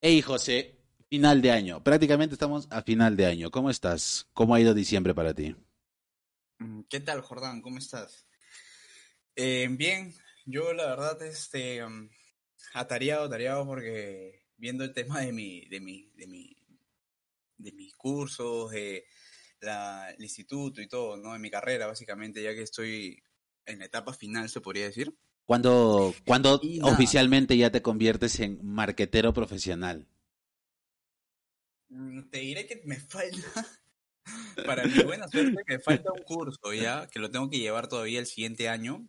Hey José, final de año. Prácticamente estamos a final de año. ¿Cómo estás? ¿Cómo ha ido diciembre para ti? Mm, ¿Qué tal, Jordán? ¿Cómo estás? Eh, bien, yo la verdad, este, um, atareado, atareado porque viendo el tema de mi, de mi, de mi, de mis cursos, de la, el instituto y todo, ¿no? En mi carrera, básicamente, ya que estoy en la etapa final, se podría decir. ¿Cuándo, nada. oficialmente ya te conviertes en marquetero profesional? Mm, Te diré que me falta, para mi buena suerte, me falta un curso ya, que lo tengo que llevar todavía el siguiente año,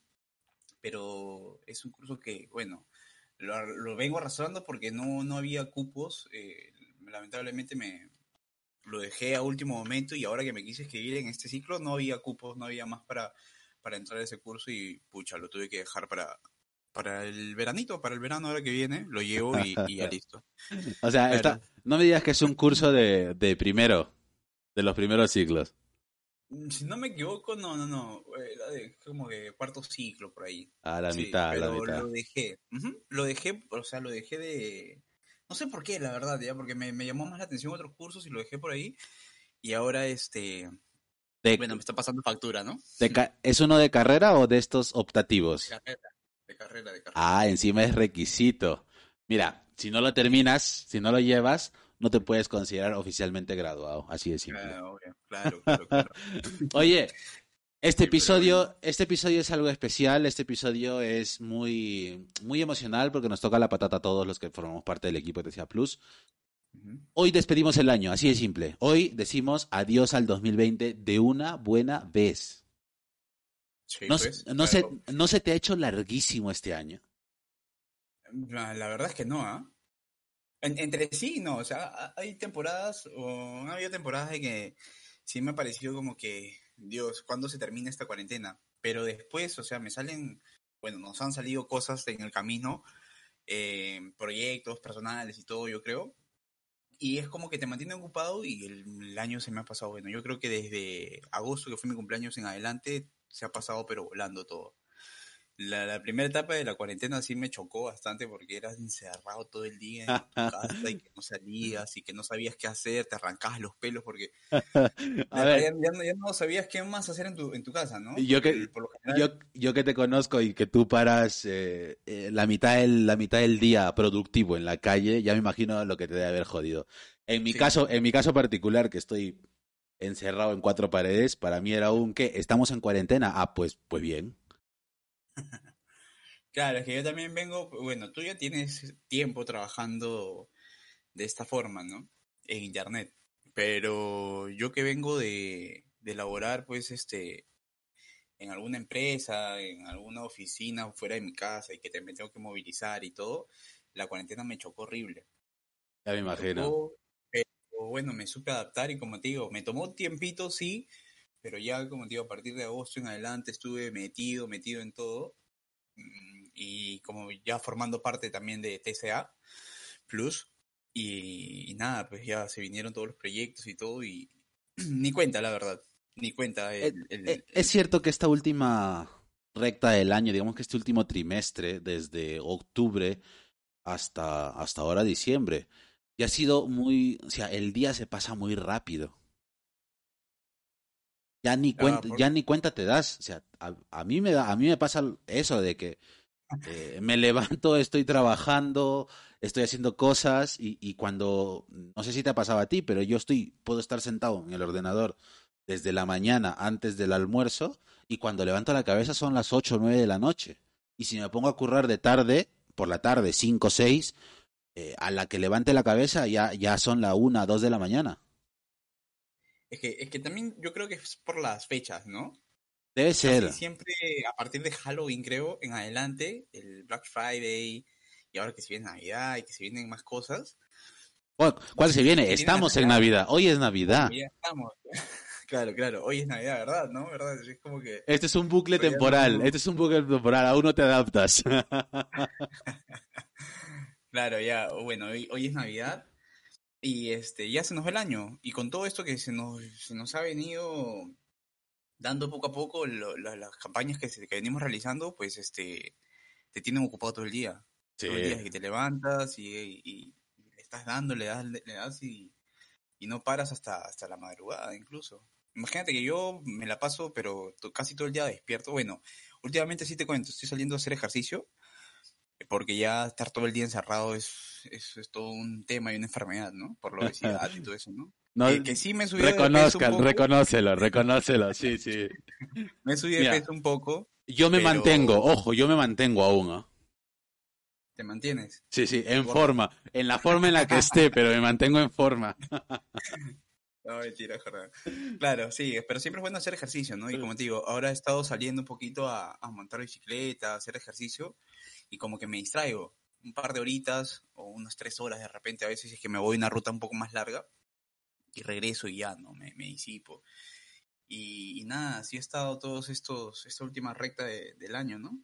pero es un curso que, bueno, lo, lo vengo arrastrando porque no, no había cupos, eh, lamentablemente me lo dejé a último momento y ahora que me quise escribir en este ciclo no había cupos, no había más para, para entrar a ese curso y pucha, lo tuve que dejar para, para el veranito, para el verano ahora que viene, lo llevo y, y ya listo. O sea, no me digas que es un curso de, de primero, de los primeros ciclos. Mm, Si no me equivoco, no, no, no. Era de como que cuarto ciclo por ahí. A la Sí, mitad, a la pero mitad. lo dejé. Lo dejé, o sea, lo dejé de. No sé por qué, la verdad, ya, porque me, me llamó más la atención otros cursos y lo dejé por ahí. Y ahora, este. De- Bueno, me está pasando factura, ¿no? de ¿Es uno de carrera o de estos optativos? De carrera, de carrera, de carrera. Ah, encima es requisito. Mira, si no lo terminas, si no lo llevas, no te puedes considerar oficialmente graduado. Así de simple. Claro, obvio, claro, claro, claro. Oye, este Sí, episodio, este episodio es algo especial, este episodio es muy, muy emocional porque nos toca la patata a todos los que formamos parte del equipo de TCA Plus. Hoy despedimos el año, así de simple. Hoy decimos adiós al 2020 de una buena vez. Sí, No, pues, no, se. ¿No se te ha hecho larguísimo este año? La, la verdad es que no, ¿ah? En- entre sí, no, o sea, ha- hay temporadas, o ha habido temporadas de que sí me ha parecido como que, Dios, ¿cuándo se termina esta cuarentena? Pero después, o sea, me salen, bueno, nos han salido cosas en el camino, eh, proyectos personales y todo, yo creo, y es como que te mantiene ocupado y el, año se me ha pasado, bueno, yo creo que desde agosto, que fue mi cumpleaños en adelante, se ha pasado pero volando todo. La, la primera etapa de la cuarentena sí me chocó bastante porque eras encerrado todo el día en tu casa y que no salías y que no sabías qué hacer, te arrancabas los pelos porque A ya, ver, ya no, ya no sabías qué más hacer en tu, en tu casa, ¿no? Yo que- por lo general- yo, yo que te conozco y que tú paras eh, eh, la, mitad del, la mitad del día productivo en la calle, ya me imagino lo que te debe haber jodido. En mi Sí. caso, en mi caso particular, que estoy encerrado en cuatro paredes, para mí era un que estamos en cuarentena. Ah, pues, pues bien. Claro, es que yo también vengo, bueno, tú ya tienes tiempo trabajando de esta forma, ¿no? En internet. Pero yo que vengo de, de laborar, pues, este, en alguna empresa, en alguna oficina fuera de mi casa y que me tengo que movilizar y todo, la cuarentena me chocó horrible. Ya me imagino. Pero bueno, me supe adaptar y como te digo, me tomó tiempito, sí, pero ya como te digo, a partir de agosto en adelante estuve metido, metido en todo. mm, Y como ya formando parte también de TCA Plus. Y, y nada, pues ya se vinieron todos los proyectos y todo y ni cuenta, la verdad. Ni cuenta. Eh, el- el- eh, Es cierto que esta última recta del año, digamos que este último trimestre, desde octubre hasta, hasta ahora diciembre, ya ha sido muy, o sea, el día se pasa muy rápido. Ya ni cuenta, ya ni cuenta te das. O sea, a, a mí me da, a mí me pasa eso de que eh, me levanto, estoy trabajando, estoy haciendo cosas y, y cuando, no sé si te ha pasado a ti, pero yo estoy, puedo estar sentado en el ordenador desde la mañana antes del almuerzo y cuando levanto la cabeza son las 8 o 9 de la noche. Y si me pongo a currar de tarde, por la tarde, 5 o 6, eh, a la que levante la cabeza ya, ya son la 1, 2 de la mañana. Es que, es que también yo creo que es por las fechas, ¿no? Debe Casi ser. siempre a partir de Halloween, creo, en adelante, el Black Friday, y ahora que se viene Navidad y que se vienen más cosas, ¿Cuál, cuál se viene? Estamos en. Navidad. Hoy es Navidad. ya estamos. claro, claro, hoy es Navidad, ¿verdad? ¿No? ¿Verdad? Es como que... Este es un bucle Pero temporal. no- Este es un bucle temporal. Aún no te adaptas. Claro, ya, bueno, hoy, hoy es Navidad y este ya se nos va el año. Y con todo esto que se nos, se nos ha venido dando poco a poco, lo- la- las campañas que, se- que venimos realizando, pues este te tienen ocupado todo el día. Sí. Todo el día que te levantas y, y- y le estás dando, le das, le das y, y no paras hasta, hasta la madrugada incluso. Imagínate que yo me la paso, pero casi todo el día despierto. Bueno, últimamente sí te cuento, estoy saliendo a hacer ejercicio, porque ya estar todo el día encerrado es, es, es todo un tema y una enfermedad, ¿no? Por la obesidad y todo eso, ¿no? No, que, que sí me subido de peso un reconozcan, poco, reconócelo, reconócelo. Sí, sí. me he subido Mira. de peso un poco, Yo me Pero- mantengo, ojo, yo me mantengo aún. ¿ah? te mantienes. Sí, sí, en forma. En la forma en la que esté, pero me mantengo en forma. No, mentira, Jordán. Claro, sí, pero siempre es bueno hacer ejercicio, ¿no? Y como te digo, ahora he estado saliendo un poquito a, a montar bicicleta, a hacer ejercicio, y como que me distraigo. Un par de horitas o unas tres horas de repente, a veces es que me voy una ruta un poco más larga y regreso y ya, ¿no? Me, me disipo. Y, y nada, así he estado todos estos, esta última recta de- del año, ¿no?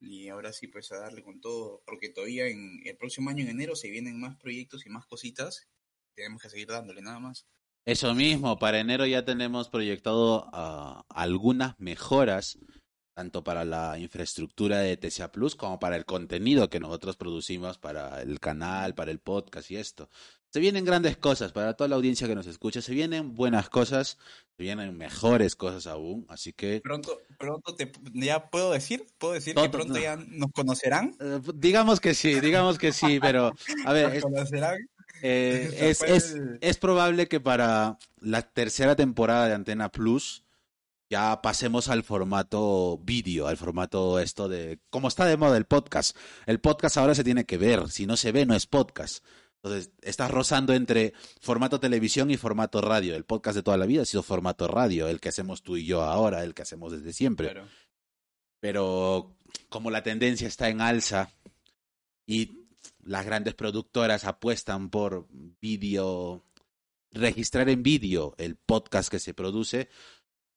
Y ahora sí, pues a darle con todo, porque todavía en el próximo año, en enero, se vienen más proyectos y más cositas. Tenemos que seguir dándole nada más. Eso mismo, para enero ya tenemos proyectado ah, algunas mejoras, tanto para la infraestructura de TCA Plus como para el contenido que nosotros producimos para el canal, para el podcast y esto. Se vienen grandes cosas para toda la audiencia que nos escucha, se vienen buenas cosas, se vienen mejores cosas aún, así que Pronto, pronto te, ya puedo decir, puedo decir que pronto no. ya nos conocerán. eh, digamos que sí, digamos que sí, pero a ver, Nos es, conocerán. eh, es, es, es probable que para la tercera temporada de Antena Plus ya pasemos al formato vídeo, al formato esto de... Como está de moda el podcast. El podcast ahora se tiene que ver, si no se ve no es podcast. Entonces, estás rozando entre formato televisión y formato radio. El podcast de toda la vida ha sido formato radio, el que hacemos tú y yo ahora, el que hacemos desde siempre Claro. pero como la tendencia está en alza y las grandes productoras apuestan por vídeo, registrar en vídeo el podcast que se produce,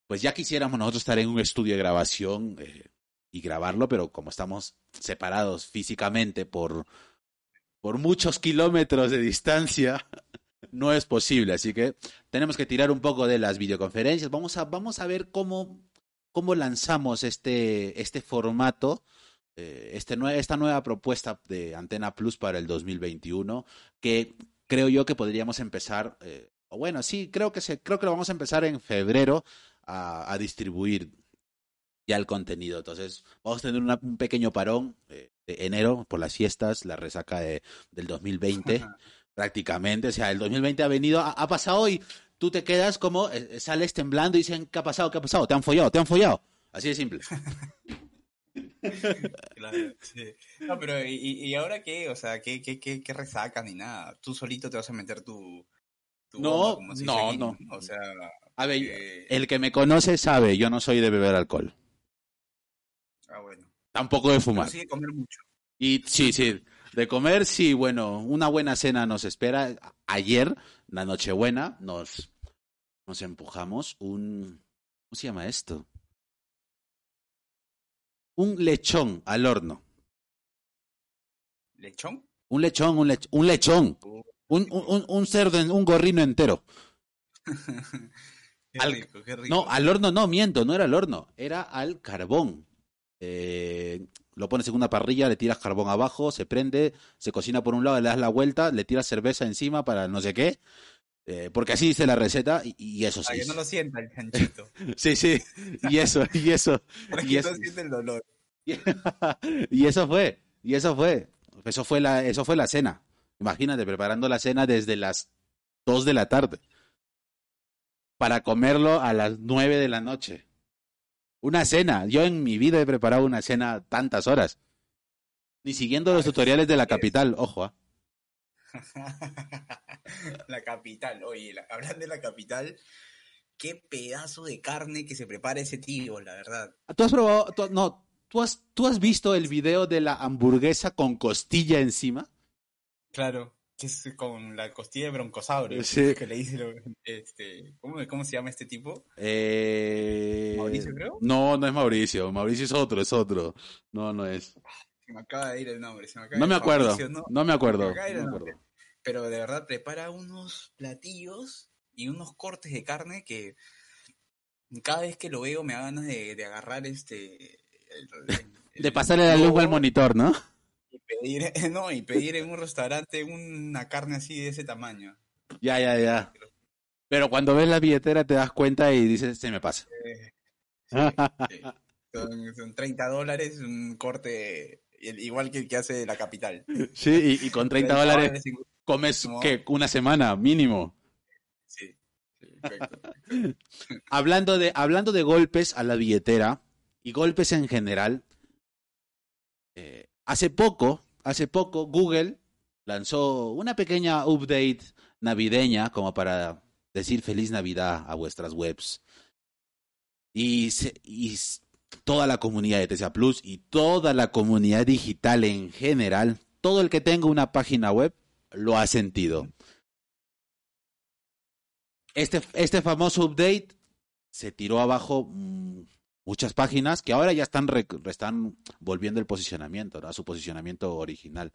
pues ya quisiéramos nosotros estar en un estudio de grabación eh, y grabarlo, pero como estamos separados físicamente por, por muchos kilómetros de distancia, no es posible. Así que tenemos que tirar un poco de las videoconferencias. Vamos a, vamos a ver cómo, cómo lanzamos este, este formato, eh, este esta nueva propuesta de Antena Plus para el 2021, que creo yo que podríamos empezar, eh, o bueno, sí, creo que, se, creo que lo vamos a empezar en febrero a, a distribuir ya el contenido. Entonces, vamos a tener una- un pequeño parón eh, de enero por las fiestas, la resaca de, del 2020, prácticamente. O sea, el 2020 ha venido, ha, ha pasado y tú te quedas como, eh, sales temblando y dicen, ¿qué ha pasado? ¿Qué ha pasado? ¿Te han follado? ¿Te han follado? Así de simple. Claro, sí. No, pero ¿y, y ahora qué? O sea, ¿qué, qué, qué, qué resaca ni nada? Tú solito te vas a meter tu... tu No, bomba, como se dice no, aquí, no. O sea... A ver, eh, el que me conoce sabe, yo no soy de beber alcohol. Ah, bueno. Tampoco de Pero fumar. sí de comer mucho. Y sí, sí, de comer, sí, bueno, una buena cena nos espera. Ayer, la Nochebuena, nos, nos empujamos un... ¿Cómo se llama esto? Un lechón al horno. ¿Lechón? Un lechón, un, lech- un lechón. Uh, Un, un, un- cerdo, un gorrino entero. qué Al- rico, qué rico. No, al horno no, miento, no era al horno, era al carbón. Eh, lo pones en una parrilla, le tiras carbón abajo, se prende, se cocina por un lado, le das la vuelta, le tiras cerveza encima para no sé qué, eh, porque así dice la receta y, y eso Para sí. que no lo sienta el chanchito. Sí, sí, y eso, y eso, Para Y que es- no sienta el dolor. y eso fue, y eso fue, eso fue la, eso fue la cena. Imagínate, preparando la cena desde las 2 de la tarde para comerlo a las 9 de la noche. Una cena. Yo en mi vida he preparado una cena tantas horas. Ni siguiendo los tutoriales de la capital, ojo. ¿ah? la capital, oye, la- hablando de la capital, qué pedazo de carne que se prepara ese tío, la verdad. ¿Tú has probado, tú- no, ¿tú has, tú has visto el video de la hamburguesa con costilla encima? Claro, que es con la costilla de broncosaurio. Sí. Que le dice, lo- este, ¿cómo, ¿cómo se llama este tipo? Eh... ¿Mauricio, creo? No, no es Mauricio. Mauricio es otro, es otro. No, no es. Se me acaba de ir el nombre. Se me acaba No de- me acuerdo. Mauricio, ¿no? No me acuerdo. Se me no me. Pero de verdad prepara unos platillos y unos cortes de carne que cada vez que lo veo me da ganas de, de agarrar este... el- el- De pasarle la luz al monitor, ¿no? Y pedir, no, y pedir en un restaurante una carne así de ese tamaño. Ya, ya, ya. Pero cuando ves la billetera te das cuenta y dices, se me pasa. Eh, sí. Son, son 30 dólares, un corte igual que el que hace la capital. Sí, y, y con 30 dólares comes. ¿qué? una semana mínimo. Sí, sí, perfecto. Hablando de, hablando de golpes a la billetera y golpes en general, eh, hace poco, hace poco Google lanzó una pequeña update navideña como para decir feliz Navidad a vuestras webs. Y, se- toda la comunidad de TSA Plus y toda la comunidad digital en general, todo el que tenga una página web lo ha sentido. Este, este famoso update se tiró abajo mm, muchas páginas que ahora ya están, rec- están volviendo el posicionamiento, ¿no? a su posicionamiento original.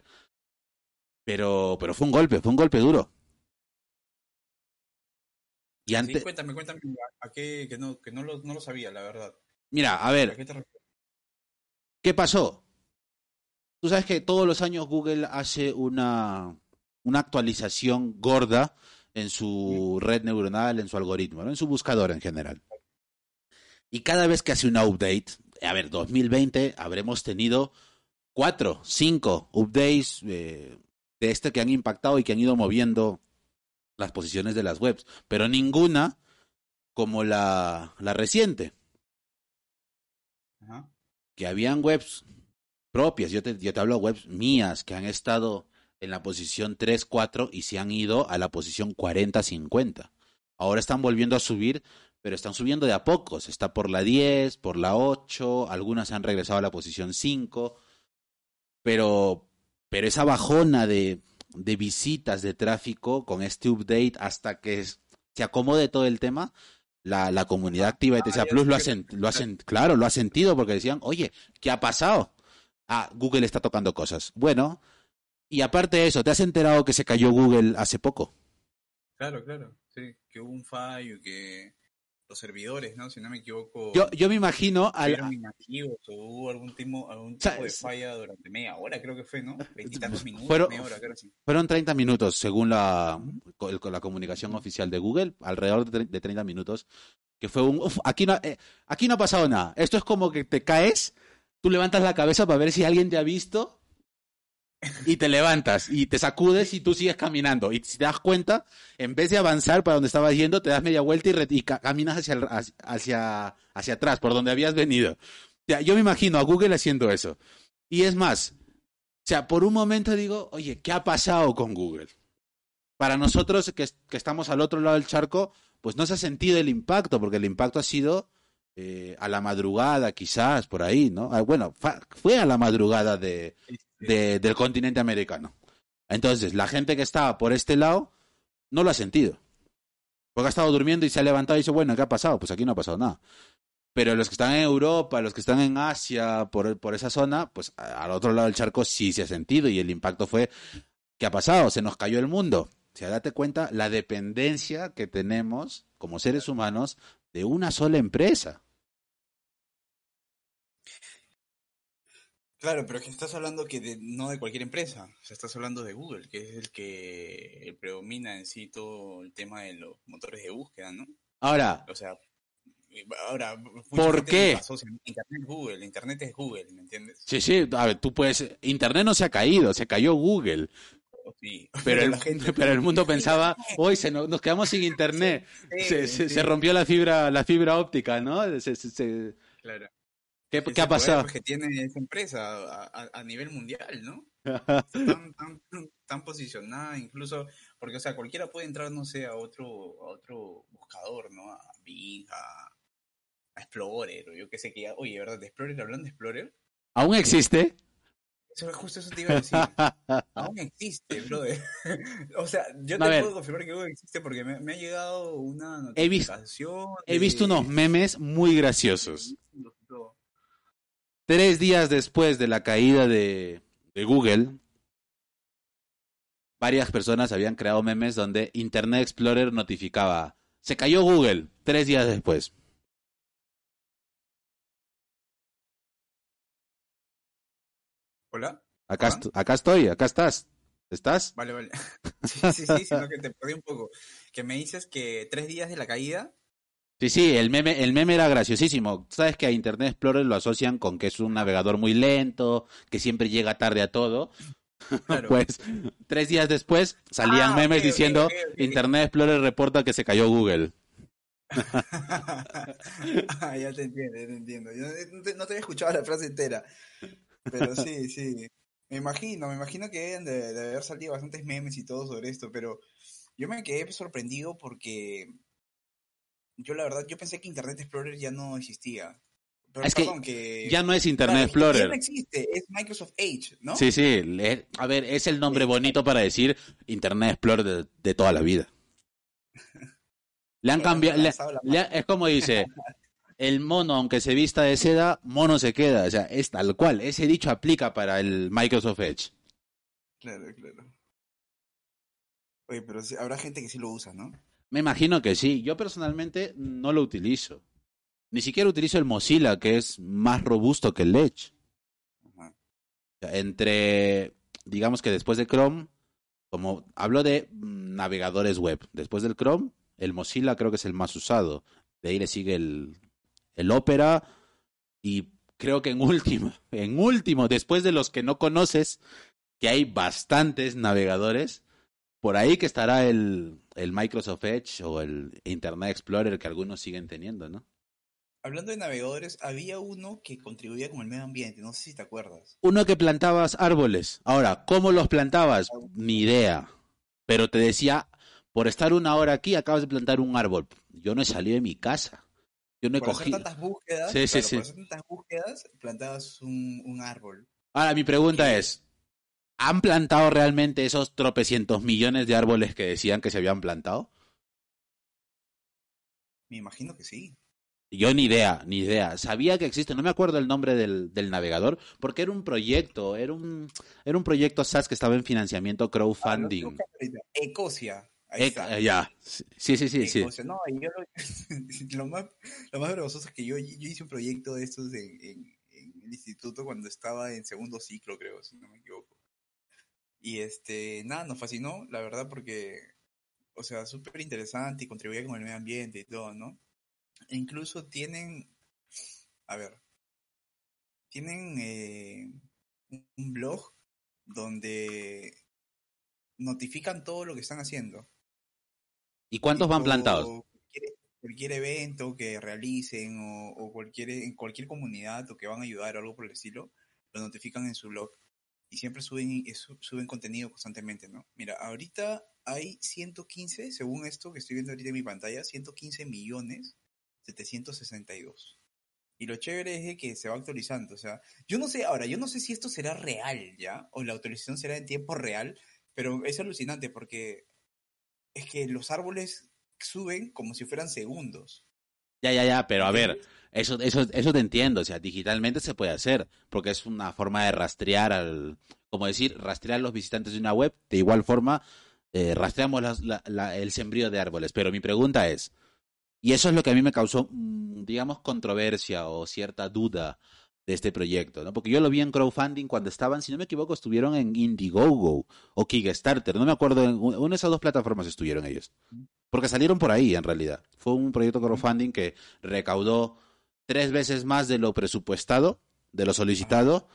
Pero, pero fue un golpe, fue un golpe duro. Y Sí, cuéntame, cuéntame, ¿a, qué? Que, no, que no, lo, no lo sabía, la verdad. mira, a ¿A ver, qué te refieres? ¿qué pasó? Tú sabes que todos los años Google hace una, una actualización gorda en su red neuronal, en su algoritmo, ¿no? en su buscador en general. Y cada vez que hace una update, a ver, 2020 habremos tenido cuatro, cinco updates eh, de este que han impactado y que han ido moviendo las posiciones de las webs, pero ninguna como la, la reciente Ajá. que habían webs propias, yo te, yo te hablo de webs mías que han estado en la posición 3, 4 y se han ido a la posición 40, 50. Ahora están volviendo a subir, pero están subiendo de a pocos. Está por la 10, por la 8, algunas han regresado a la posición 5, pero, pero esa bajona de, de visitas, de tráfico con este update hasta que se acomode todo el tema, la, la comunidad activa de ya Plus lo ha, lo ha sent- claro, lo ha sentido porque decían, oye, ¿qué ha pasado? Ah, Google está tocando cosas. Bueno, y aparte de eso, ¿te has enterado que se cayó Google hace poco? Claro, claro. Sí, que hubo un fallo, que los servidores, ¿no? Si no me equivoco, Yo, yo me imagino al, inactivos o hubo algún tipo, algún tipo de falla durante media hora, creo que fue, ¿no? Veintitantos minutos, Fueron- media hora, creo que sí. Fueron 30 minutos, según la, la comunicación oficial de Google, alrededor de 30 minutos, que fue un... uf, aquí, no, eh, aquí no ha pasado nada. Esto es como que te caes, tú levantas la cabeza para ver si alguien te ha visto y te levantas y te sacudes y tú sigues caminando. Y si te das cuenta, en vez de avanzar para donde estabas yendo, te das media vuelta y, caminas hacia, hacia, hacia, atrás, por donde habías venido. O sea, yo me imagino a Google haciendo eso. Y es más, o sea, por un momento digo, oye, ¿qué ha pasado con Google? Para nosotros que, que estamos al otro lado del charco, pues no se ha sentido el impacto, porque el impacto ha sido eh, a la madrugada, quizás, por ahí, ¿no? Ah, Bueno, fue a la madrugada de, de- del continente americano. Entonces, la gente que estaba por este lado no lo ha sentido. Porque ha estado durmiendo y se ha levantado y dice, bueno, ¿qué ha pasado? Pues aquí no ha pasado nada. Pero los que están en Europa, los que están en Asia, por, por esa zona, pues al otro lado del charco sí se ha sentido y el impacto fue, ¿qué ha pasado? Se nos cayó el mundo. O sea, date cuenta la dependencia que tenemos como seres humanos de una sola empresa. Claro, pero que estás hablando que de- no de cualquier empresa, o sea, estás hablando de Google, que es el que predomina en sí todo el tema de los motores de búsqueda, ¿no? Ahora, O sea, y ahora, ¿Por qué? Internet es Google, Internet es Google, ¿me entiendes? sí, sí, a ver, tú puedes, Internet no se ha caído, se cayó Google. Sí. Pero el, la gente- pero el mundo pensaba, hoy se nos, nos quedamos sin internet, Sí, se, se- se rompió la fibra, la fibra óptica, ¿no? Se- se- se- Claro. ¿Qué, qué ha pasado? pues, que tiene esa empresa a, a- a nivel mundial, ¿no? Tan, tan, tan posicionada, incluso, porque, o sea, cualquiera puede entrar, no sé, a otro, a otro buscador, ¿no? A Ping, a, a Explorer, o yo qué sé que ya. Oye, ¿verdad? ¿De Explorer? Hablando de Explorer. ¿Aún existe? Eso, justo eso te iba a decir. Aún existe, brother. o sea, yo te puedo confirmar que aún existe porque me, me ha llegado una He visto- notificación. He visto de- unos memes muy graciosos. Tres días después de la caída de, de Google, varias personas habían creado memes donde Internet Explorer notificaba, se cayó Google, tres días después. ¿Hola? Acá, est- acá estoy, acá estás. ¿Estás? Vale, vale. Sí, sí, sí, sino que te perdí un poco. Que me dices que tres días de la caída. Sí, sí, el meme, el meme era graciosísimo. Sabes que a Internet Explorer lo asocian con que es un navegador muy lento, que siempre llega tarde a todo. Claro. Pues tres días después salían Ah, memes diciendo. Internet Explorer reporta que se cayó Google. Ah, ya te entiendo, ya te entiendo. Yo no te, no te había escuchado la frase entera. Pero sí, sí. Me imagino, me imagino que deben de, de haber salido bastantes memes y todo sobre esto, pero yo me quedé sorprendido porque yo la verdad, yo pensé que Internet Explorer ya no existía. Pero Es que perdón, que... Ya no es Internet Claro, Ya Explorer. no existe, es Microsoft Edge, ¿no? Sí, sí. le- a ver, es el nombre bonito para decir Internet Explorer de, de toda la vida. Le han cambiado. le- le es como dice: el mono, aunque se vista de seda, mono se queda. O sea, es tal cual. Ese dicho aplica para el Microsoft Edge. Claro, claro. Oye, pero habrá gente que sí lo usa, ¿no? Me imagino que sí. Yo personalmente no lo utilizo. Ni siquiera utilizo el Mozilla, que es más robusto que el Edge. Entre, digamos que después de Chrome, como hablo de mm, navegadores web, después del Chrome, el Mozilla creo que es el más usado. De ahí le sigue el, el Opera y creo que en último, en último, después de los que no conoces, que hay bastantes navegadores, por ahí que estará el, el Microsoft Edge o el Internet Explorer que algunos siguen teniendo, ¿no? Hablando de navegadores, había uno que contribuía con el medio ambiente, no sé si te acuerdas. Uno que plantabas árboles. Ahora, ¿cómo los plantabas? Ni idea. Pero te decía, por estar una hora aquí, acabas de plantar un árbol. Yo no he salido de mi casa. Yo no he por hacer cogido. tantas búsquedas, Sí, sí, claro, sí. por hacer tantas búsquedas, plantabas un, un árbol. Ahora, mi pregunta es, ¿han plantado realmente esos tropecientos millones de árboles que decían que se habían plantado? Me imagino que sí. Yo ni idea, ni idea. Sabía que existe, no me acuerdo el nombre del, del navegador, porque era un proyecto, era un, era un proyecto SaaS que estaba en financiamiento Ah, crowdfunding. buscando ahorita. Ecosia. Ahí está. eh, ya, sí, sí, sí, sí. No, yo lo, lo más, lo más vergonzoso es que yo, yo hice un proyecto de estos en, en- en el instituto cuando estaba en segundo ciclo, creo, si no me equivoco. Y este, nada, nos fascinó, la verdad, porque, o sea, súper interesante y contribuía con el medio ambiente y todo, ¿no? E incluso tienen, a ver, tienen eh, un blog donde notifican todo lo que están haciendo. ¿Y cuántos van plantados? Cualquier, cualquier evento que realicen o, o cualquier, en cualquier comunidad o que van a ayudar o algo por el estilo, lo notifican en su blog. Y siempre suben, suben contenido constantemente, ¿no? Mira, ahorita hay 115, según esto que estoy viendo ahorita en mi pantalla, 115 millones 762. Y lo chévere es que se va actualizando. O sea, yo no sé, ahora, yo no sé si esto será real ya, o la actualización será en tiempo real, pero es alucinante porque es que los árboles suben como si fueran segundos. Ya, ya, ya, pero a ver, eso, eso, eso te entiendo, o sea, digitalmente se puede hacer, porque es una forma de rastrear al, como decir, rastrear a los visitantes de una web, de igual forma, eh, rastreamos las- la- la- el sembrío de árboles, pero mi pregunta es, y eso es lo que a mí me causó, mm, digamos, controversia o cierta duda de este proyecto, ¿no? Porque yo lo vi en crowdfunding cuando estaban, si no me equivoco, estuvieron en Indiegogo o Kickstarter, no me acuerdo, en una de esas dos plataformas estuvieron ellos. Porque salieron por ahí, en realidad. Fue un proyecto crowdfunding que recaudó tres veces más de lo presupuestado, de lo solicitado,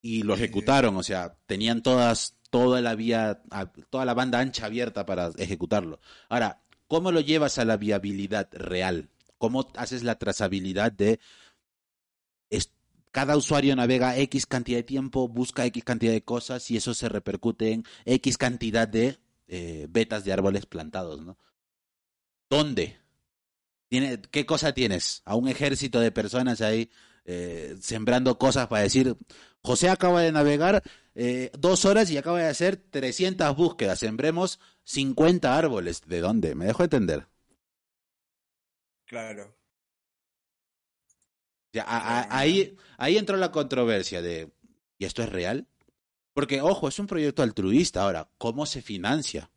y lo ejecutaron. O sea, tenían todas, toda la vía, toda la banda ancha abierta para ejecutarlo. Ahora, ¿cómo lo llevas a la viabilidad real? ¿Cómo haces la trazabilidad de cada usuario navega X cantidad de tiempo, busca X cantidad de cosas y eso se repercute en X cantidad de eh, vetas de árboles plantados, ¿no? ¿Dónde? Tiene, ¿Qué cosa tienes? A un ejército de personas ahí eh, sembrando cosas para decir, José acaba de navegar eh, dos horas y acaba de hacer 300 búsquedas, sembremos 50 árboles. ¿De dónde? ¿Me dejo entender? Claro. Ya, ahí, ahí entró la controversia de, ¿y esto es real? Porque, ojo, es un proyecto altruista. Ahora, ¿cómo se financia?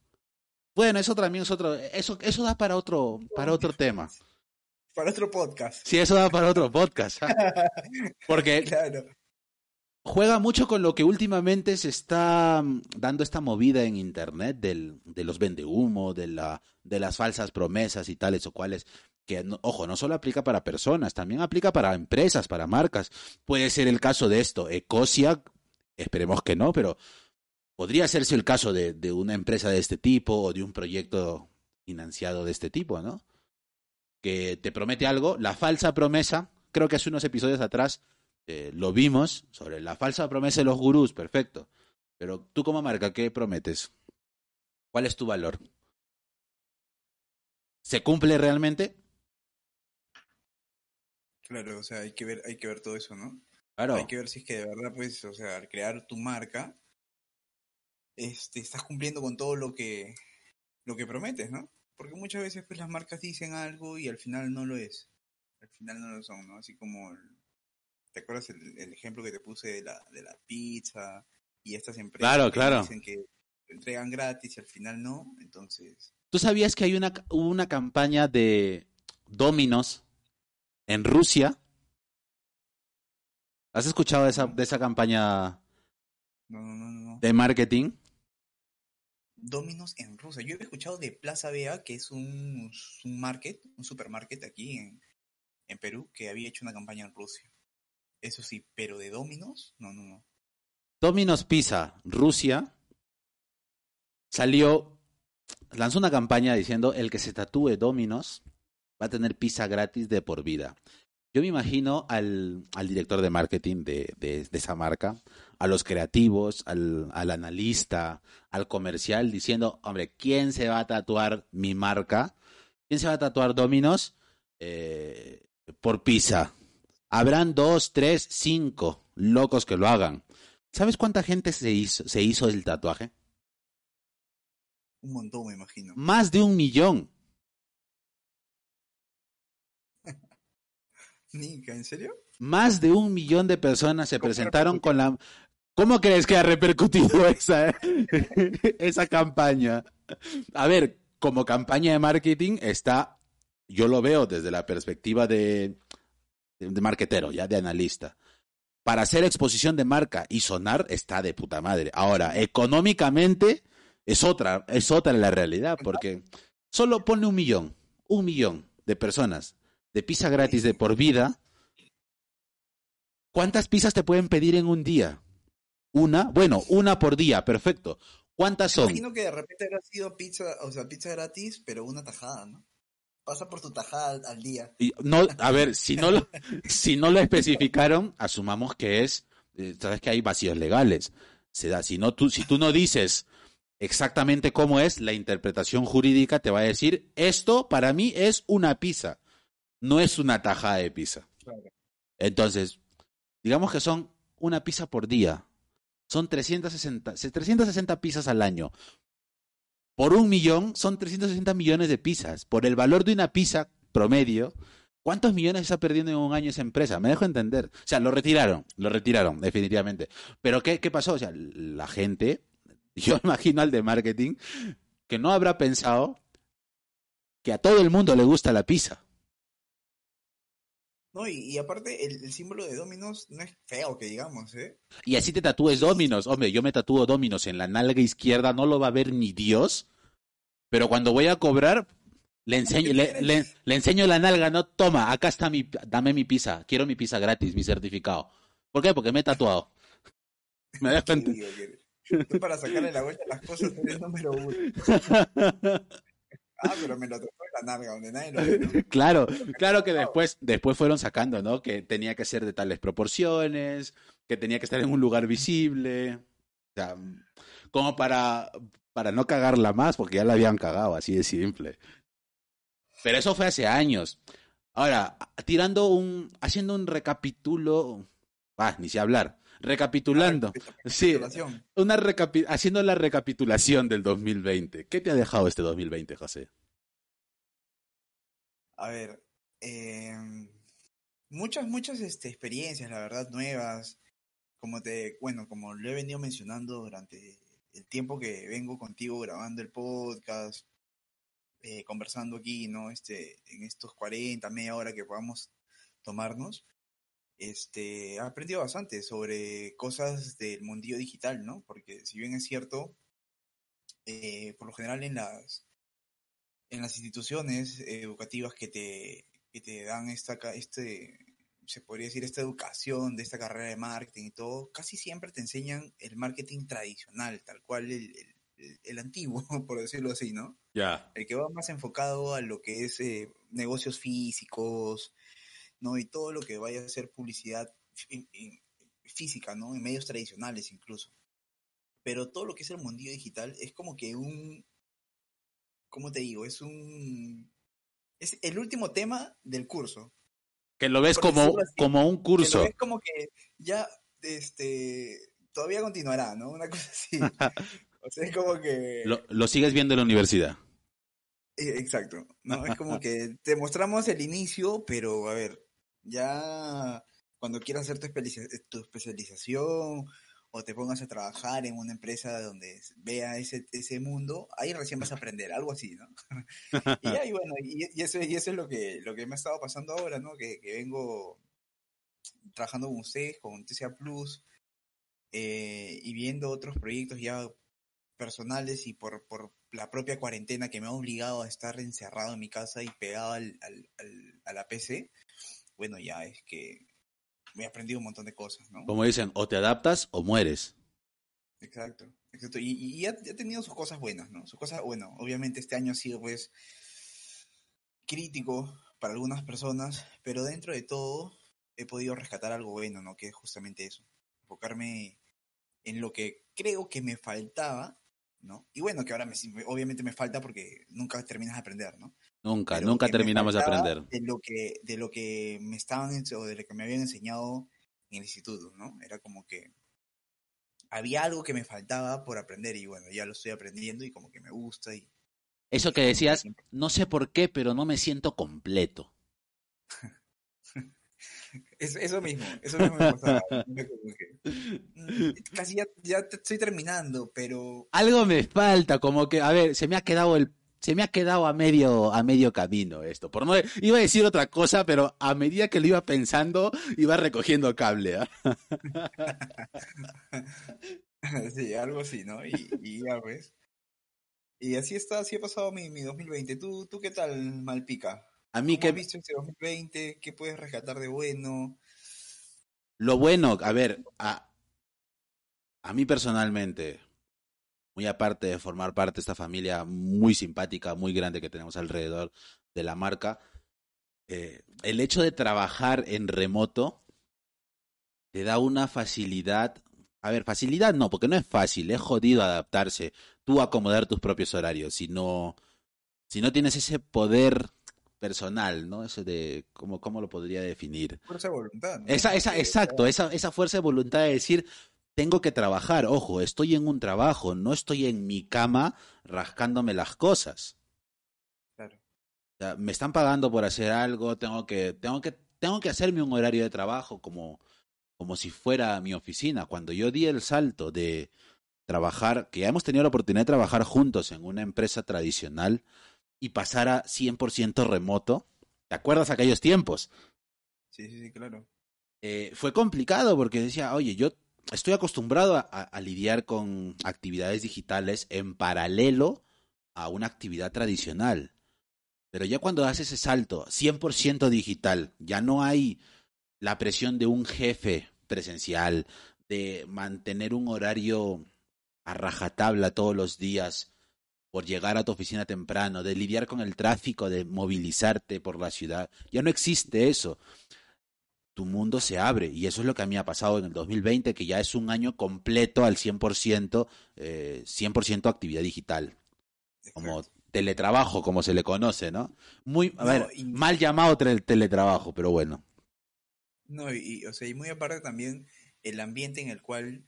Bueno, eso también es otro, eso, eso da para otro, para otro tema. Para otro podcast. Sí, eso da para otro podcast. Porque juega mucho con lo que últimamente se está mm, dando esta movida en internet del, de los vendehumo, de la, de las falsas promesas y tales o cuales. Que, ojo, no solo aplica para personas, también aplica para empresas, para marcas. Puede ser el caso de esto. Ecosia, esperemos que no, pero podría serse el caso de, de una empresa de este tipo o de un proyecto financiado de este tipo, ¿no? que te promete algo, la falsa promesa, creo que hace unos episodios atrás eh, lo vimos sobre la falsa promesa de los gurús, perfecto. Pero tú como marca, ¿qué prometes? ¿Cuál es tu valor? ¿Se cumple realmente? Claro, o sea, hay que ver, hay que ver todo eso, ¿no? Claro. Hay que ver si es que de verdad, pues, o sea, al crear tu marca, este, estás cumpliendo con todo lo que, lo que prometes, ¿no? Porque muchas veces pues las marcas dicen algo y al final no lo es. Al final no lo son, ¿no? Así como, ¿te acuerdas el, ejemplo que te puse de la, de la pizza y estas empresas que dicen que entregan gratis y al final no? Entonces... ¿Tú sabías que hay una, una campaña de Dominos en Rusia? ¿Has escuchado de esa, de esa campaña de marketing? Dominos en Rusia. Yo he escuchado de Plaza Vea, que es un, un market, un supermarket aquí en, en Perú, que había hecho una campaña en Rusia. Eso sí, pero de Dominos, no, no, no. Dominos Pizza, Rusia, salió, lanzó una campaña diciendo el que se tatúe Dominos va a tener pizza gratis de por vida. Yo me imagino al, al director de marketing de, de, esa marca, a los creativos, al, al, analista, al comercial, diciendo, hombre, ¿quién se va a tatuar mi marca? ¿Quién se va a tatuar Dominos eh, por pizza? Habrán dos, tres, cinco locos que lo hagan. ¿Sabes cuánta gente se hizo, se hizo el tatuaje? Un montón, me imagino. Más de un millón. ¿En serio? Más de un millón de personas se presentaron con la... ¿Cómo crees que ha repercutido esa, esa campaña? A ver, como campaña de marketing está, yo lo veo desde la perspectiva de, de marketero, ya de analista. Para hacer exposición de marca y sonar está de puta madre. Ahora, económicamente es otra, es otra la realidad, porque solo pone un millón, un millón de personas de pizza gratis de por vida, ¿cuántas pizzas te pueden pedir en un día? ¿Una? Bueno, una por día, perfecto. ¿Cuántas son? Imagino que de repente habrá sido pizza, o sea, pizza gratis, pero una tajada, ¿no? Pasa por tu tajada al, día. Y no, a ver, si no lo, si no lo especificaron, asumamos que es, eh, sabes que hay vacíos legales. Se da, si no tú, si tú no dices exactamente cómo es, la interpretación jurídica te va a decir, esto para mí es una pizza no es una tajada de pizza. Entonces, digamos que son una pizza por día. Son 360, 360 pizzas al año. Por un millón son 360 millones de pizzas. Por el valor de una pizza promedio, ¿cuántos millones está perdiendo en un año esa empresa? Me dejo entender. O sea, lo retiraron, lo retiraron, definitivamente. Pero ¿qué, qué pasó? O sea, la gente, yo imagino al de marketing, que no habrá pensado que a todo el mundo le gusta la pizza. No, y, aparte el, símbolo de Dominos no es feo, que digamos, ¿eh? Y así te tatúes Dominos. Hombre, yo me tatúo Dominos en la nalga izquierda, no lo va a ver ni Dios. Pero cuando voy a cobrar, le enseño, le, enseño la nalga, no, toma, acá está mi, dame mi pizza, quiero mi pizza gratis, mi certificado. ¿Por qué? Porque me he tatuado. Me dejo Tú para sacarle la vuelta a las cosas eres número uno. Ah, pero me lo tocó en la nalga, donde nadie lo ve. Claro, claro que después, después fueron sacando, ¿no? Que tenía que ser de tales proporciones, que tenía que estar en un lugar visible. O sea, como para, para no cagarla más, porque ya la habían cagado, así de simple. Pero eso fue hace años. Ahora, tirando un, haciendo un recapitulo, ah, ni sé hablar, recapitulando, sí, una recapi haciendo la recapitulación del 2020. ¿Qué te ha dejado este 2020, José? A ver, eh, muchas, muchas este, experiencias, la verdad, nuevas. Como te, bueno, como lo he venido mencionando durante el tiempo que vengo contigo grabando el podcast, eh, conversando aquí, ¿no? Este, en estos 40, media hora que podamos tomarnos, este, he aprendido bastante sobre cosas del mundillo digital, ¿no? Porque si bien es cierto, eh, por lo general en las, en las instituciones educativas que te, que te dan esta, este, se podría decir, esta educación de esta carrera de marketing y todo, casi siempre te enseñan el marketing tradicional, tal cual el, el, antiguo, por decirlo así, ¿no? Ya. El que va más enfocado a lo que es eh, negocios físicos, ¿no? Y todo lo que vaya a ser publicidad física, ¿no? En medios tradicionales incluso. Pero todo lo que es el mundillo digital es como que un, ¿cómo te digo? Es un, es el último tema del curso. Que lo ves como, como un curso. es como que ya, este, todavía continuará, ¿no? Una cosa así. o sea, es como que... Lo, lo sigues viendo en la universidad. Eh, exacto, ¿no? Es como que te mostramos el inicio, pero a ver, ya cuando quieras hacer tu, tu especialización o te pongas a trabajar en una empresa donde vea ese, ese mundo, ahí recién vas a aprender, algo así, ¿no? y ahí, bueno, y, eso, y eso es lo que, lo que me ha estado pasando ahora, ¿no? Que, que vengo trabajando con ustedes, con TCA Plus, eh, y viendo otros proyectos ya personales y por, por la propia cuarentena que me ha obligado a estar encerrado en mi casa y pegado al, al, a la PC, bueno, ya es que me he aprendido un montón de cosas, ¿no? Como dicen, o te adaptas o mueres. Exacto, exacto. Y, y ha, tenido sus cosas buenas, ¿no? Sus cosas, bueno, obviamente este año ha sido pues crítico para algunas personas, pero dentro de todo he podido rescatar algo bueno, ¿no? Que es justamente eso, enfocarme en lo que creo que me faltaba, ¿no? Y bueno, que ahora me, obviamente me falta porque nunca terminas de aprender, ¿no? Nunca, nunca terminamos de aprender. De lo que, de lo que me estaban o de lo que me habían enseñado en el instituto, ¿no? Era como que había algo que me faltaba por aprender y bueno, ya lo estoy aprendiendo y como que me gusta y... Eso que decías, no sé por qué, pero no me siento completo. eso mismo, eso mismo me pasaba. Mm, casi ya, ya estoy terminando, pero... Algo me falta, como que, a ver, se me ha quedado el se me ha quedado a medio, a medio camino esto. Por no, iba a decir otra cosa, pero a medida que lo iba pensando, iba recogiendo cable. ¿ah? sí, algo así, ¿no? Y, ya ves. Y así está, así ha pasado mi, mi 2020. ¿Tú, ¿Tú qué tal, Malpica? A mí que... has visto este 2020? ¿Qué puedes rescatar de bueno? Lo bueno, a ver, a, a mí personalmente, muy aparte de formar parte de esta familia muy simpática, muy grande que tenemos alrededor de la marca, eh, el hecho de trabajar en remoto te da una facilidad. A ver, facilidad no, porque no es fácil, es jodido adaptarse, tú acomodar tus propios horarios, si no, si no tienes ese poder personal, ¿no? Ese de, ¿cómo, cómo lo podría definir? Fuerza de voluntad. Esa, esa, exacto, esa, esa fuerza de voluntad de decir, tengo que trabajar, ojo, estoy en un trabajo, no estoy en mi cama rascándome las cosas. Claro. O sea, me están pagando por hacer algo, tengo que, tengo que, tengo que hacerme un horario de trabajo como, como si fuera mi oficina. Cuando yo di el salto de trabajar, que ya hemos tenido la oportunidad de trabajar juntos en una empresa tradicional y pasar a 100% remoto, ¿te acuerdas aquellos tiempos? Sí, sí, sí, claro. Eh, fue complicado porque decía, oye, yo estoy acostumbrado a, lidiar con actividades digitales en paralelo a una actividad tradicional. Pero ya cuando haces ese salto 100% digital, ya no hay la presión de un jefe presencial, de mantener un horario a rajatabla todos los días por llegar a tu oficina temprano, de lidiar con el tráfico, de movilizarte por la ciudad. Ya no existe eso tu mundo se abre. Y eso es lo que a mí ha pasado en el 2020, que ya es un año completo al 100%, eh, 100% actividad digital. Como teletrabajo, como se le conoce, ¿no? Muy, a No, ver, y- mal llamado tel- teletrabajo, pero bueno. No, y, y, o sea, y muy aparte también el ambiente en el cual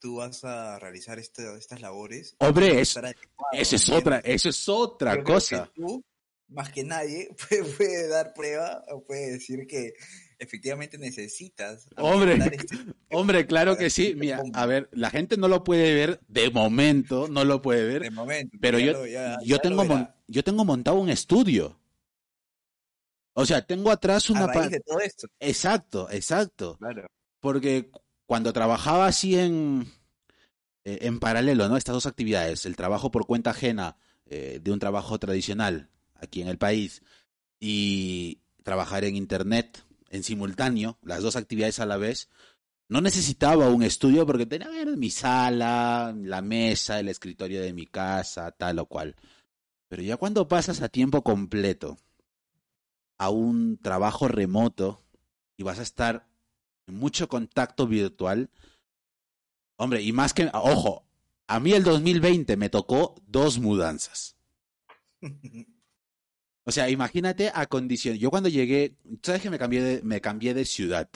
tú vas a realizar esta- estas labores. Hombre, es- adecuado, Eso es otra, eso es otra cosa. tú, más que nadie, puede, puede dar prueba o puede decir que efectivamente necesitas. Hombre, este- Hombre, claro que sí. que te Mira, a ver, la gente no lo puede ver de momento, no lo puede ver, de momento. pero ya yo, lo- ya- yo ya tengo mon- yo tengo montado un estudio. O sea, tengo atrás una raíz pa- de todo esto. Exacto, exacto. Claro. Porque cuando trabajaba así en, eh, en paralelo, ¿no? Estas dos actividades, el trabajo por cuenta ajena eh, de un trabajo tradicional aquí en el país y trabajar en Internet en simultáneo, las dos actividades a la vez, no necesitaba un estudio porque tenía ver, mi sala, la mesa, el escritorio de mi casa, tal o cual. Pero ya cuando pasas a tiempo completo a un trabajo remoto y vas a estar mucho contacto virtual, hombre, y más que, ojo, a mí el 2020 me tocó dos mudanzas. O sea, imagínate a condición. Yo cuando llegué, sabes que me cambié de, me cambié de ciudad.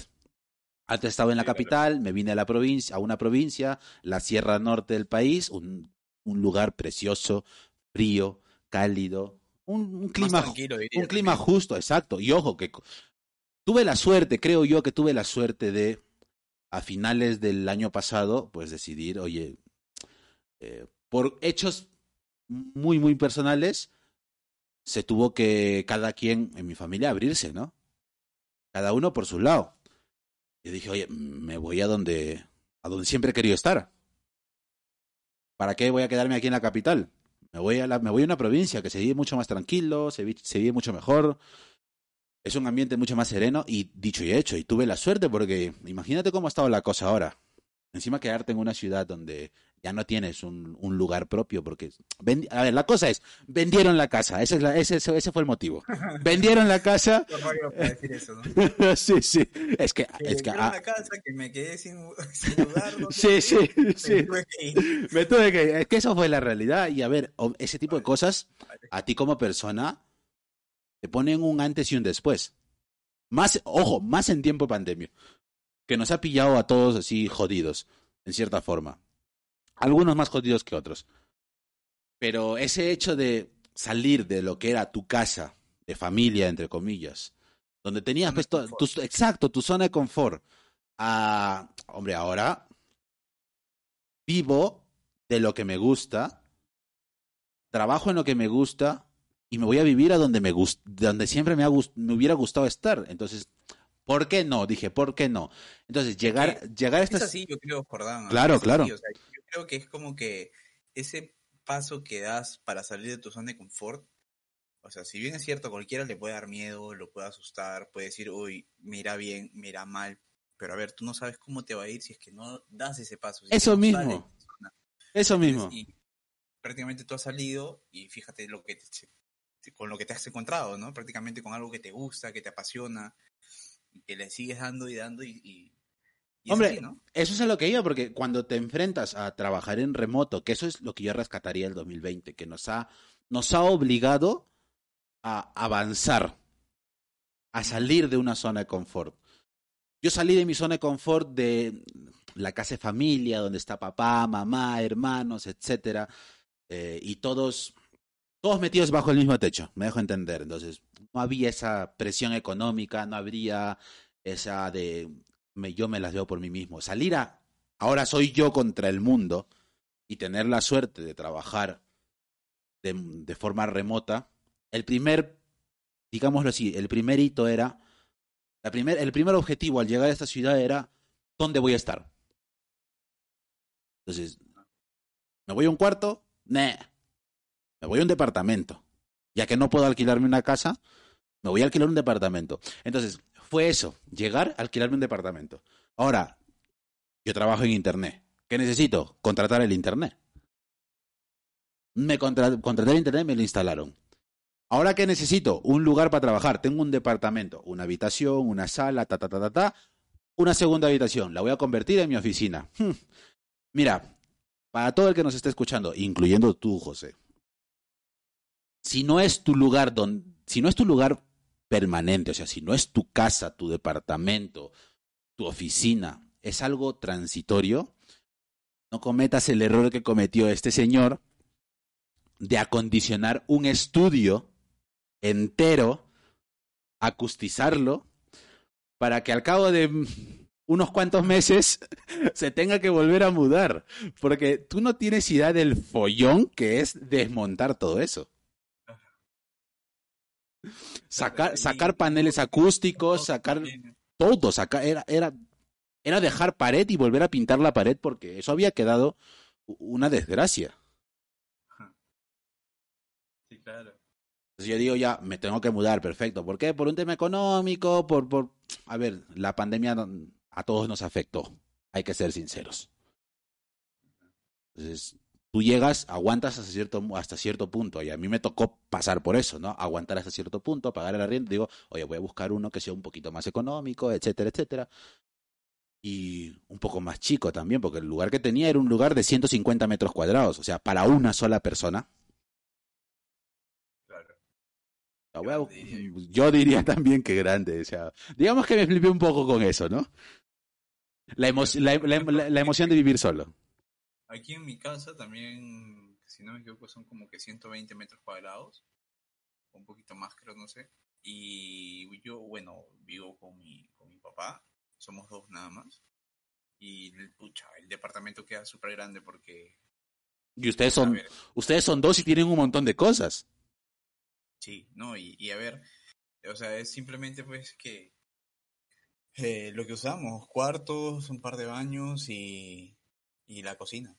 Antes estaba en la capital, me vine a la provincia, a una provincia, la Sierra Norte del país, un, un lugar precioso, frío, cálido, un, un clima, un clima justo, exacto. Y ojo, que tuve la suerte, creo yo que tuve la suerte de, a finales del año pasado, pues decidir, oye, eh, por hechos muy, muy personales, se tuvo que cada quien en mi familia abrirse, ¿no? Cada uno por su lado. Y dije, oye, me voy a donde, a donde siempre he querido estar. ¿Para qué voy a quedarme aquí en la capital? Me voy a, la, me voy a una provincia que se vive mucho más tranquilo, se, se vive mucho mejor. Es un ambiente mucho más sereno y dicho y hecho. Y tuve la suerte porque imagínate cómo ha estado la cosa ahora. Encima quedarte en una ciudad donde ya no tienes un, un lugar propio porque... a ver, la cosa es, vendieron la casa. Ese, es la- ese, ese fue el motivo. vendieron la casa. Decir eso, ¿no? sí, sí. Es que... Que Es que ah, una casa que me quedé sin, sin lugar. no sí, sí, me sí. tuve que ir. Me tuve que... Es que eso fue la realidad. Y a ver, ese tipo de cosas, a ti como persona, te ponen un antes y un después. Más, ojo, más en tiempo de pandemia. Que nos ha pillado a todos así jodidos, en cierta forma. Algunos más jodidos que otros. Pero ese hecho de salir de lo que era tu casa, de familia, entre comillas, donde tenías pues, tu- exacto, tu zona de confort, a, hombre, ahora vivo de lo que me gusta, trabajo en lo que me gusta y me voy a vivir a donde me gust donde siempre me, ha gust- me hubiera gustado estar. Entonces, ¿por qué no? Dije, ¿por qué no? Entonces, llegar, llegar a Es estas... así, yo creo, Jordán. Claro, es así, claro. o sea, yo creo que es como que ese paso que das para salir de tu zona de confort, o sea, si bien es cierto, cualquiera le puede dar miedo, lo puede asustar, puede decir, uy, mira bien, mira mal, pero a ver, tú no sabes cómo te va a ir si es que no das ese paso. si es Eso no mismo. sales. Eso mismo. Y prácticamente tú has salido y fíjate lo que te- con lo que te has encontrado, ¿no? Prácticamente con algo que te gusta, que te apasiona, y que le sigues dando y dando y... y- y es Hombre, así, ¿no? Eso es a lo que iba, porque cuando te enfrentas a trabajar en remoto, que eso es lo que yo rescataría el 2020, que nos ha, nos ha obligado a avanzar, a salir de una zona de confort. Yo salí de mi zona de confort de la casa de familia, donde está papá, mamá, hermanos, etcétera, eh, y todos, todos metidos bajo el mismo techo, me dejo entender. Entonces, no había esa presión económica, no habría esa de yo me las veo por mí mismo. Salir a ahora soy yo contra el mundo y tener la suerte de trabajar de, forma remota. El primer, digámoslo así, el primer hito era, primer, el primer objetivo al llegar a esta ciudad era, ¿dónde voy a estar? Entonces, ¿me voy a un cuarto? Nah. Me voy a un departamento. Ya que no puedo alquilarme una casa, me voy a alquilar un departamento. Entonces, fue eso, llegar a alquilarme un departamento. Ahora, yo trabajo en Internet. ¿Qué necesito? Contratar el Internet. Me contra contraté el Internet y me lo instalaron. Ahora, ¿qué necesito? Un lugar para trabajar. Tengo un departamento, una habitación, una sala, ta, ta, ta, ta, ta. Una segunda habitación. La voy a convertir en mi oficina. Mira, para todo el que nos esté escuchando, incluyendo tú, José, si no es tu lugar donde, si no es tu lugar permanente, o sea, si no es tu casa, tu departamento, tu oficina, es algo transitorio, no cometas el error que cometió este señor de acondicionar un estudio entero, acustizarlo, para que al cabo de unos cuantos meses se tenga que volver a mudar. Porque tú no tienes idea del follón que es desmontar todo eso. Sacar, sacar paneles acústicos, sacar todo, sacar, era, era, era dejar pared y volver a pintar la pared porque eso había quedado una desgracia. Sí, claro. Entonces yo digo, ya, me tengo que mudar, perfecto. ¿Por qué? Por un tema económico, por, por... A ver, la pandemia a todos nos afectó, hay que ser sinceros. Entonces, tú llegas, aguantas hasta cierto, hasta cierto punto, y a mí me tocó pasar por eso, ¿no? Aguantar hasta cierto punto, pagar el arriendo, digo, oye, voy a buscar uno que sea un poquito más económico, etcétera, etcétera. Y un poco más chico también, porque el lugar que tenía era un lugar de 150 metros cuadrados, o sea, para una sola persona. Claro. Yo diría también que grande, o sea, digamos que me flipé un poco con eso, ¿no? La, emo la, la, la, emoción de vivir solo. Aquí en mi casa también, si no me equivoco, son como que 120 metros cuadrados. Un poquito más, creo, no sé. Y yo, bueno, vivo con mi, con mi papá. Somos dos nada más. Y, pucha, el departamento queda súper grande porque... Y ustedes son, ustedes son dos y tienen un montón de cosas. Sí, no, y, y a ver, o sea, es simplemente pues que eh, lo que usamos, cuartos, un par de baños y, y la cocina.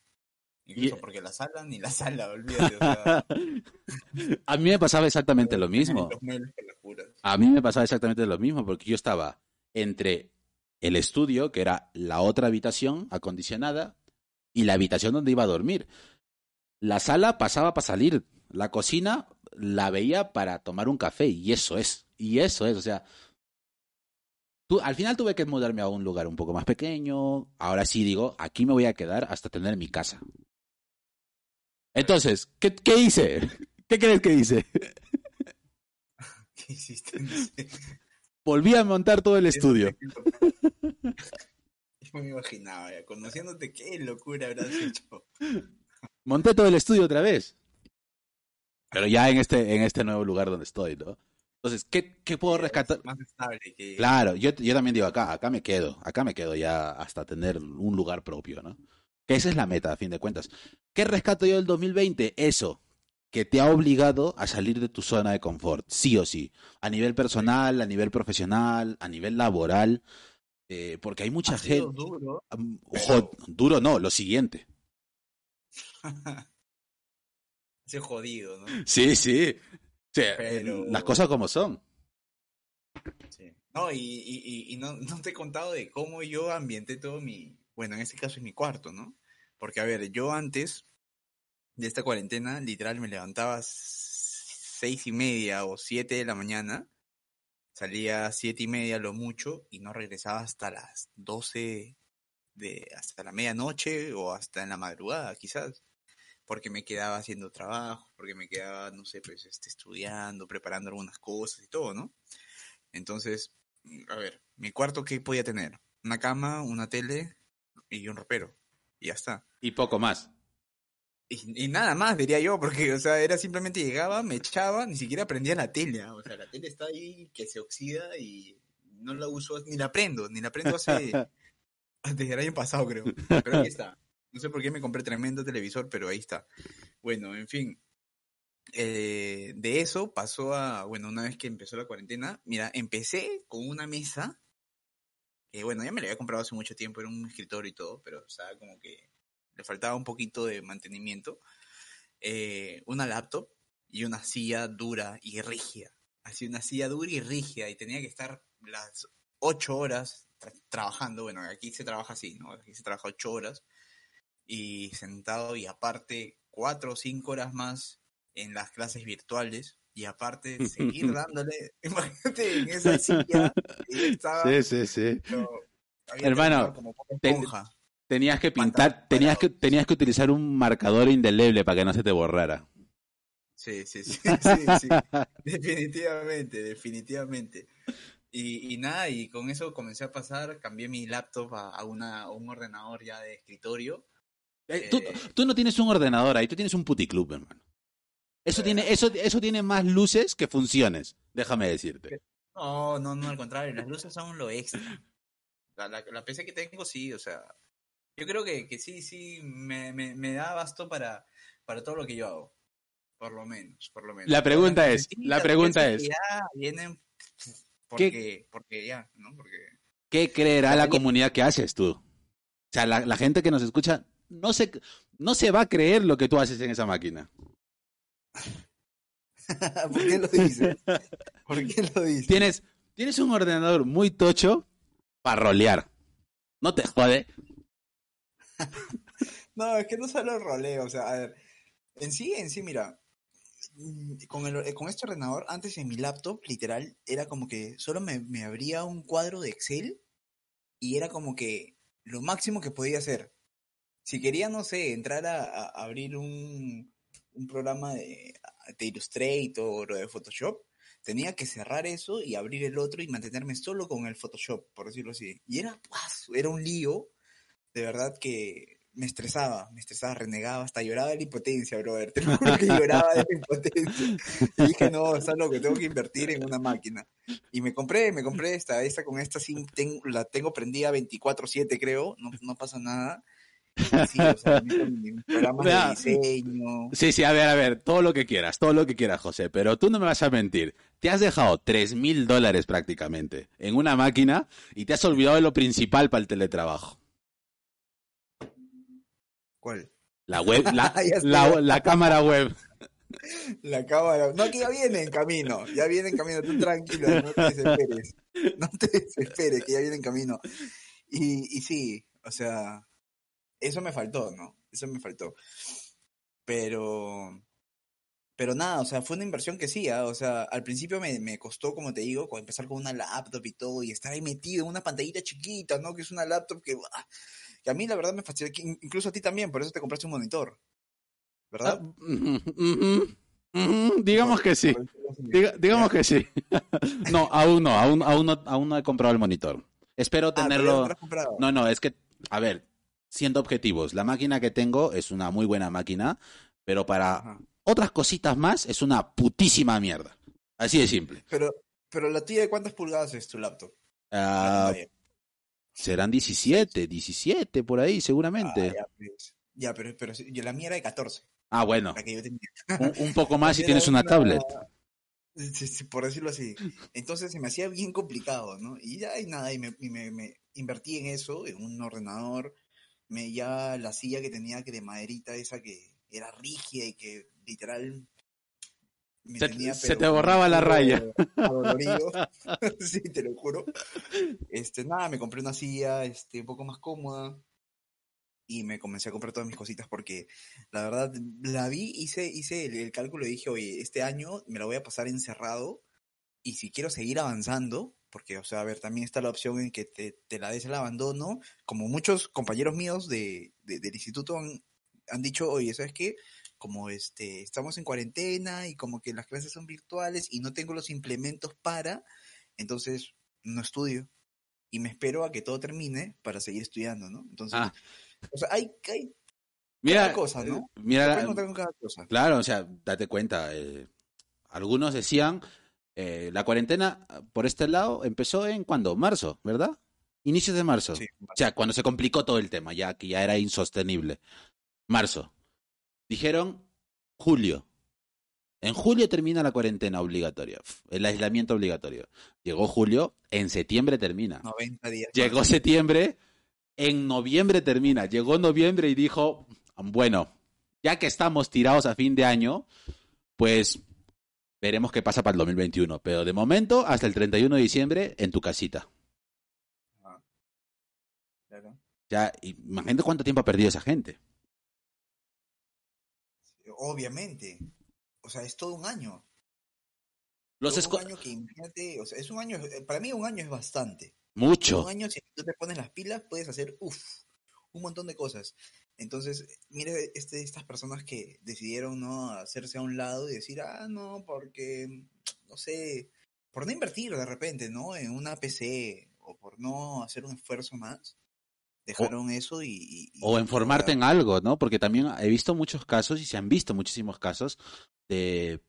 Incluso y... porque la sala ni la sala, olvídate. O sea... a mí me pasaba exactamente lo mismo. A mí me pasaba exactamente lo mismo porque yo estaba entre el estudio, que era la otra habitación acondicionada, y la habitación donde iba a dormir. La sala pasaba para salir, la cocina la veía para tomar un café, y eso es, y eso es, o sea, Tú, al final tuve que mudarme a un lugar un poco más pequeño. Ahora sí digo, aquí me voy a quedar hasta tener mi casa. Entonces, ¿qué, qué hice? ¿Qué crees que hice? ¿Qué hiciste? Volví a montar todo el estudio. Yo me imaginaba, ya, conociéndote, qué locura habrás hecho. Monté todo el estudio otra vez. Pero ya en este, en este nuevo lugar donde estoy, ¿no? Entonces, ¿qué, qué puedo rescatar? Más estable que... Claro, yo, yo también digo acá, acá me quedo, acá me quedo ya hasta tener un lugar propio, ¿no? Que esa es la meta, a fin de cuentas. ¿Qué rescato yo del 2020? Eso, que te ha obligado a salir de tu zona de confort, sí o sí. A nivel personal, a nivel profesional, a nivel laboral. Eh, porque hay mucha ha gente. Duro, pero... duro no, lo siguiente. Se jodido, ¿no? Sí, sí. Sí, Pero... las cosas como son. Sí. No, y, y, y no, no, te he contado de cómo yo ambienté todo mi, bueno, en este caso es mi cuarto, ¿no? Porque, a ver, yo antes de esta cuarentena, literal, me levantaba seis y media o siete de la mañana, salía siete y media lo mucho y no regresaba hasta las doce de, hasta la medianoche o hasta en la madrugada, quizás porque me quedaba haciendo trabajo, porque me quedaba, no sé, pues este, estudiando, preparando algunas cosas y todo, ¿no? Entonces, a ver, mi cuarto, ¿qué podía tener? Una cama, una tele y un ropero. Y ya está. Y poco más. Y, y, nada más, diría yo, porque, o sea, era simplemente llegaba, me echaba, ni siquiera prendía la tele. O sea, la tele está ahí que se oxida y no la uso, ni la prendo, ni la prendo hace. desde el año pasado, creo. Pero aquí está. No sé por qué me compré tremendo televisor, pero ahí está. Bueno, en fin. Eh, de eso pasó a, bueno, una vez que empezó la cuarentena, mira, empecé con una mesa, que bueno, ya me la había comprado hace mucho tiempo, era un escritorio y todo, pero o sea, como que le faltaba un poquito de mantenimiento. Eh, una laptop y una silla dura y rígida. Así, una silla dura y rígida, y tenía que estar las ocho horas tra trabajando. Bueno, aquí se trabaja así, ¿no? Aquí se trabaja ocho horas y sentado y aparte cuatro o cinco horas más en las clases virtuales y aparte seguir dándole, imagínate en esa silla estaba, sí, sí, sí. Hermano, ten, tenías que pintar, tenías que, tenías que utilizar un marcador indeleble para que no se te borrara. Sí, sí, sí, sí, sí. definitivamente, definitivamente. Y, y, nada, y con eso comencé a pasar, cambié mi laptop a, a una, a un ordenador ya de escritorio. Eh, tú, tú, no tienes un ordenador ahí, tú tienes un puticlub, hermano. Eso tiene, eso, eso tiene más luces que funciones, déjame decirte. No, no, no, al contrario, las luces son lo extra. La, la, la PC que tengo, sí, o sea, yo creo que, que sí, sí, me, me, me da basto para, para todo lo que yo hago. Por lo menos, por lo menos. La pregunta es, la pregunta es. Vienen porque, ¿Qué, porque ya, ¿no? Porque... ¿Qué creerá la comunidad que haces tú? O sea, la, la, gente que nos escucha no se, no se va a creer lo que tú haces en esa máquina. ¿Por qué lo dices? ¿Por qué lo dices? Tienes, tienes un ordenador muy tocho para rolear. No te jode. no, es que no solo roleo, o sea, a ver, en sí, en sí, mira, con, el, con este ordenador, antes en mi laptop, literal, era como que solo me, me abría un cuadro de Excel y era como que lo máximo que podía hacer. Si quería, no sé, entrar a, a abrir un, un programa de, de, Illustrator o de Photoshop, tenía que cerrar eso y abrir el otro y mantenerme solo con el Photoshop, por decirlo así. Y era, era un lío, de verdad que me estresaba, me estresaba, renegaba, hasta lloraba de la impotencia, brother. Te juro que lloraba de la impotencia. Y dije, no, está loco, tengo que invertir en una máquina. Y me compré, me compré esta, esta con esta sí la tengo prendida 24-7, creo, no, no pasa nada. Sí, o sea, programas de diseño. Sí, sí, a ver, a ver, todo lo que quieras, todo lo que quieras, José, pero tú no me vas a mentir. Te has dejado tres mil dólares prácticamente en una máquina y te has olvidado de lo principal para el teletrabajo. ¿Cuál? La web, la, la, la, cámara web. La cámara. No, que ya viene en camino. Ya viene en camino. Tú tranquilo, no te desesperes. No te desesperes, que ya viene en camino. Y, y sí, o sea, eso me faltó, ¿no? Eso me faltó. Pero. Pero nada, o sea, fue una inversión que sí, ¿eh? o sea, al principio me, me, costó, como te digo, empezar con una laptop y todo, y estar ahí metido en una pantallita chiquita, ¿no? Que es una laptop que. ¡ah! que a mí la verdad me fastidia, incluso a ti también, por eso te compraste un monitor, ¿verdad? Uh, uh, uh, uh, digamos que sí, Diga, digamos que sí. no, aún no, aún, aún no, aún no he comprado el monitor. Espero tenerlo. Ah, no, no, es que, a ver, siendo objetivos, la máquina que tengo es una muy buena máquina, pero para Ajá. otras cositas más es una putísima mierda. Así de simple. Pero, pero la tuya de cuántas pulgadas es tu laptop? Uh, serán 17, 17 por ahí, seguramente. Ah, ya, pues. ya, pero, pero yo, la mía era de 14. Ah, bueno. un, un, poco más si tienes una, una tablet. Por decirlo así. Entonces se me hacía bien complicado, ¿no? Y ya, y nada, y me, y me, me invertí en eso, en un ordenador, me ya la silla que tenía que de maderita esa que era rígida y que literal me se, tenía, se te borraba la raya. sí, te lo juro. Este, nada, me compré una silla este, un poco más cómoda y me comencé a comprar todas mis cositas porque la verdad la vi, hice, hice el, el cálculo y dije, oye, este año me la voy a pasar encerrado y si quiero seguir avanzando, porque, o sea, a ver, también está la opción en que te, te la des el abandono, como muchos compañeros míos de, de, del instituto han, han dicho, oye, ¿sabes qué? Como este, estamos en cuarentena y como que las clases son virtuales y no tengo los implementos para, entonces no estudio y me espero a que todo termine para seguir estudiando, ¿no? Entonces, ah. o sea, hay, hay mira, cada cosa, ¿no? Mira, cada cosa. claro, o sea, date cuenta, eh, algunos decían eh, la cuarentena por este lado empezó en cuando? Marzo, ¿verdad? Inicios de marzo. Sí, o sea, cuando se complicó todo el tema, ya que ya era insostenible. Marzo. Dijeron julio. En julio termina la cuarentena obligatoria, el aislamiento obligatorio. Llegó julio, en septiembre termina. 90 días. Llegó septiembre, en noviembre termina. Llegó noviembre y dijo, bueno, ya que estamos tirados a fin de año, pues veremos qué pasa para el 2021. Pero de momento, hasta el 31 de diciembre, en tu casita. Ah, claro. Ya, imagínate cuánto tiempo ha perdido esa gente. Obviamente. O sea, es todo un año. Los todo un año que imagínate, o sea, es un año, para mí un año es bastante. Mucho. Un año, si tú te pones las pilas, puedes hacer, uff, un montón de cosas. Entonces, mire este, estas personas que decidieron no hacerse a un lado y decir, ah, no, porque, no sé, por no invertir de repente, ¿no? En una PC o por no hacer un esfuerzo más, dejaron eso y, O en formarte en algo, ¿no? Porque también he visto muchos casos y se han visto muchísimos casos de...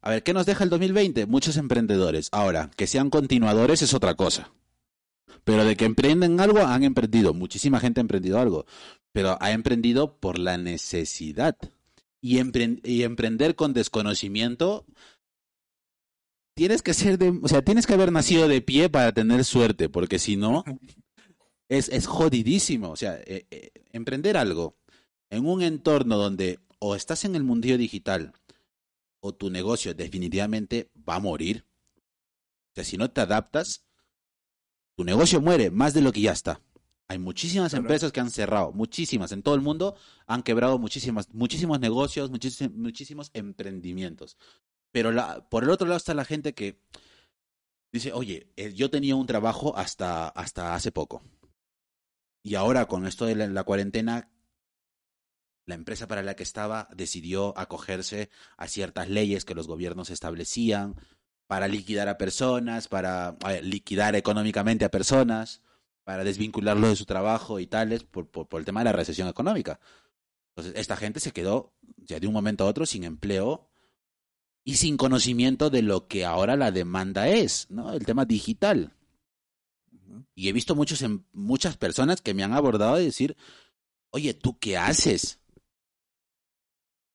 A ver, ¿qué nos deja el 2020? Muchos emprendedores. Ahora, que sean continuadores es otra cosa. Pero de que emprenden algo, han emprendido. Muchísima gente ha emprendido algo. Pero ha emprendido por la necesidad. Y, y emprender con desconocimiento tienes que ser de, o sea, tienes que haber nacido de pie para tener suerte, porque si no, es, es jodidísimo. O sea, eh, eh, emprender algo en un entorno donde o estás en el mundillo digital o tu negocio definitivamente va a morir. O sea, si no te adaptas, tu negocio muere más de lo que ya está. Hay muchísimas empresas que han cerrado, muchísimas en todo el mundo han quebrado muchísimas, muchísimos negocios, muchísimos, muchísimos emprendimientos. Pero la, por el otro lado está la gente que dice, oye, eh, yo tenía un trabajo hasta, hasta hace poco. Y ahora con esto de la, cuarentena, la empresa para la que estaba decidió acogerse a ciertas leyes que los gobiernos establecían para liquidar a personas, para liquidar económicamente a personas, para desvincularlos de su trabajo y tales por, por, por, el tema de la recesión económica. Entonces, esta gente se quedó ya de un momento a otro sin empleo y sin conocimiento de lo que ahora la demanda es, ¿no? El tema digital. Y he visto muchos, muchas personas que me han abordado y decir, oye, ¿tú qué haces?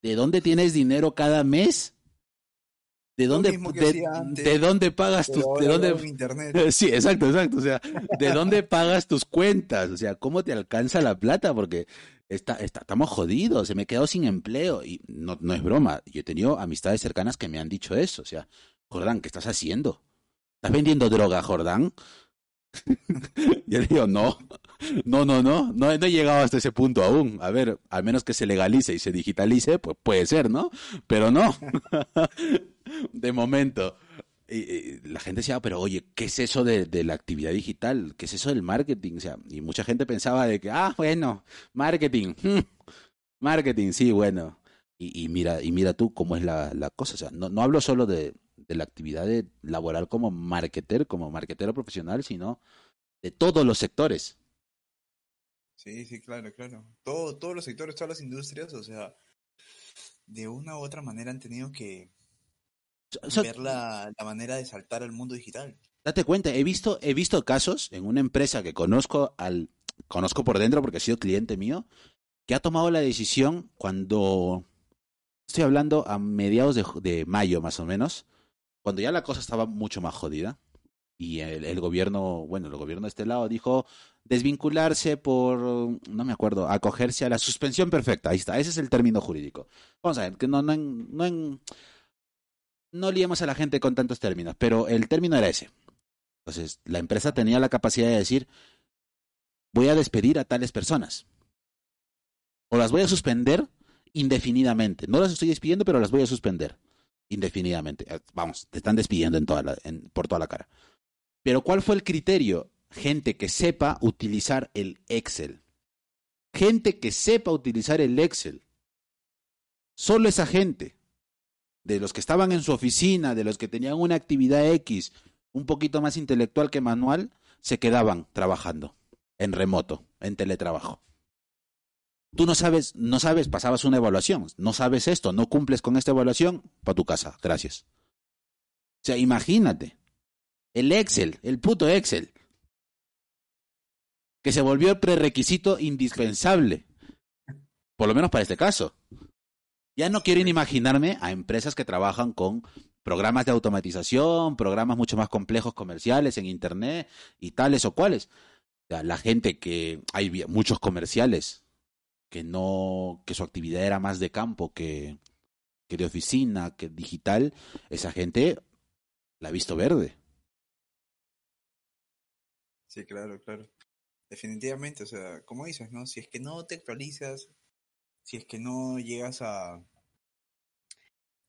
¿De dónde tienes dinero cada mes? ¿De dónde, de, dónde pagas tus de dónde internet. Sí, exacto, exacto, o sea, ¿de dónde pagas tus cuentas? O sea, ¿cómo te alcanza la plata? Porque está, está, estamos jodidos, se me he quedado sin empleo y no, no es broma, yo he tenido amistades cercanas que me han dicho eso, o sea, Jordán, ¿qué estás haciendo? ¿Estás vendiendo droga, Jordán? Yo le digo, no, no, no, no, no, he llegado hasta ese punto aún. A ver, al menos que se legalice y se digitalice, pues puede ser, ¿no? Pero no, de momento. Y, la gente decía, pero oye, ¿qué es eso de, la actividad digital? ¿Qué es eso del marketing? O sea, y mucha gente pensaba de que, ah, bueno, marketing, marketing, sí, bueno. Y, mira, y mira tú cómo es la, la cosa. O sea, no, no hablo solo de, de la actividad de laboral como marketer, como marketero profesional, sino de todos los sectores. Sí, sí, claro, claro. Todo, todos los sectores, todas las industrias, o sea, de una u otra manera han tenido que ver la, la, manera de saltar al mundo digital. Date cuenta, he visto, he visto casos en una empresa que conozco al, conozco por dentro porque ha sido cliente mío, que ha tomado la decisión cuando estoy hablando a mediados de, de mayo más o menos, cuando ya la cosa estaba mucho más jodida y el, gobierno, bueno, el gobierno de este lado dijo desvincularse por, no me acuerdo, acogerse a la suspensión perfecta. Ahí está, ese es el término jurídico. Vamos a ver, que no, no, no, no liemos a la gente con tantos términos, pero el término era ese. Entonces, la empresa tenía la capacidad de decir, voy a despedir a tales personas. O las voy a suspender indefinidamente. No las estoy despidiendo, pero las voy a suspender indefinidamente. Eh, vamos, te están despidiendo en toda por toda la cara. Pero ¿cuál fue el criterio? Gente que sepa utilizar el Excel. Gente que sepa utilizar el Excel. Solo esa gente, de los que estaban en su oficina, de los que tenían una actividad X un poquito más intelectual que manual, se quedaban trabajando en remoto, en teletrabajo. Tú no sabes, no sabes, pasabas una evaluación, no sabes esto, no cumples con esta evaluación, para tu casa, gracias. O sea, imagínate, el Excel, el puto Excel, que se volvió el prerequisito indispensable, por lo menos para este caso. Ya no quiero imaginarme a empresas que trabajan con programas de automatización, programas mucho más complejos comerciales en Internet y tales o cuales. O sea, la gente que hay muchos comerciales que no, que su actividad era más de campo que, que de oficina, que digital, esa gente la ha visto verde. Sí, claro, claro. Definitivamente, o sea, como dices, ¿no? Si es que no te actualizas, si es que no llegas a,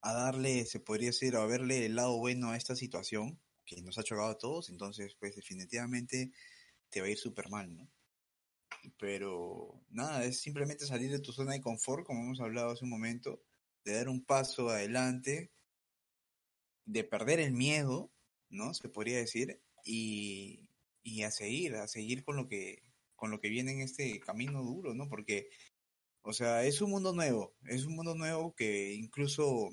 a darle, se podría decir, a verle el lado bueno a esta situación que nos ha chocado a todos, entonces, pues definitivamente te va a ir súper mal, ¿no? Pero nada, es simplemente salir de tu zona de confort, como hemos hablado hace un momento, de dar un paso adelante, de perder el miedo, ¿no? Se podría decir, y, y a seguir, a seguir con lo que con lo que viene en este camino duro, ¿no? Porque, o sea, es un mundo nuevo, es un mundo nuevo que incluso,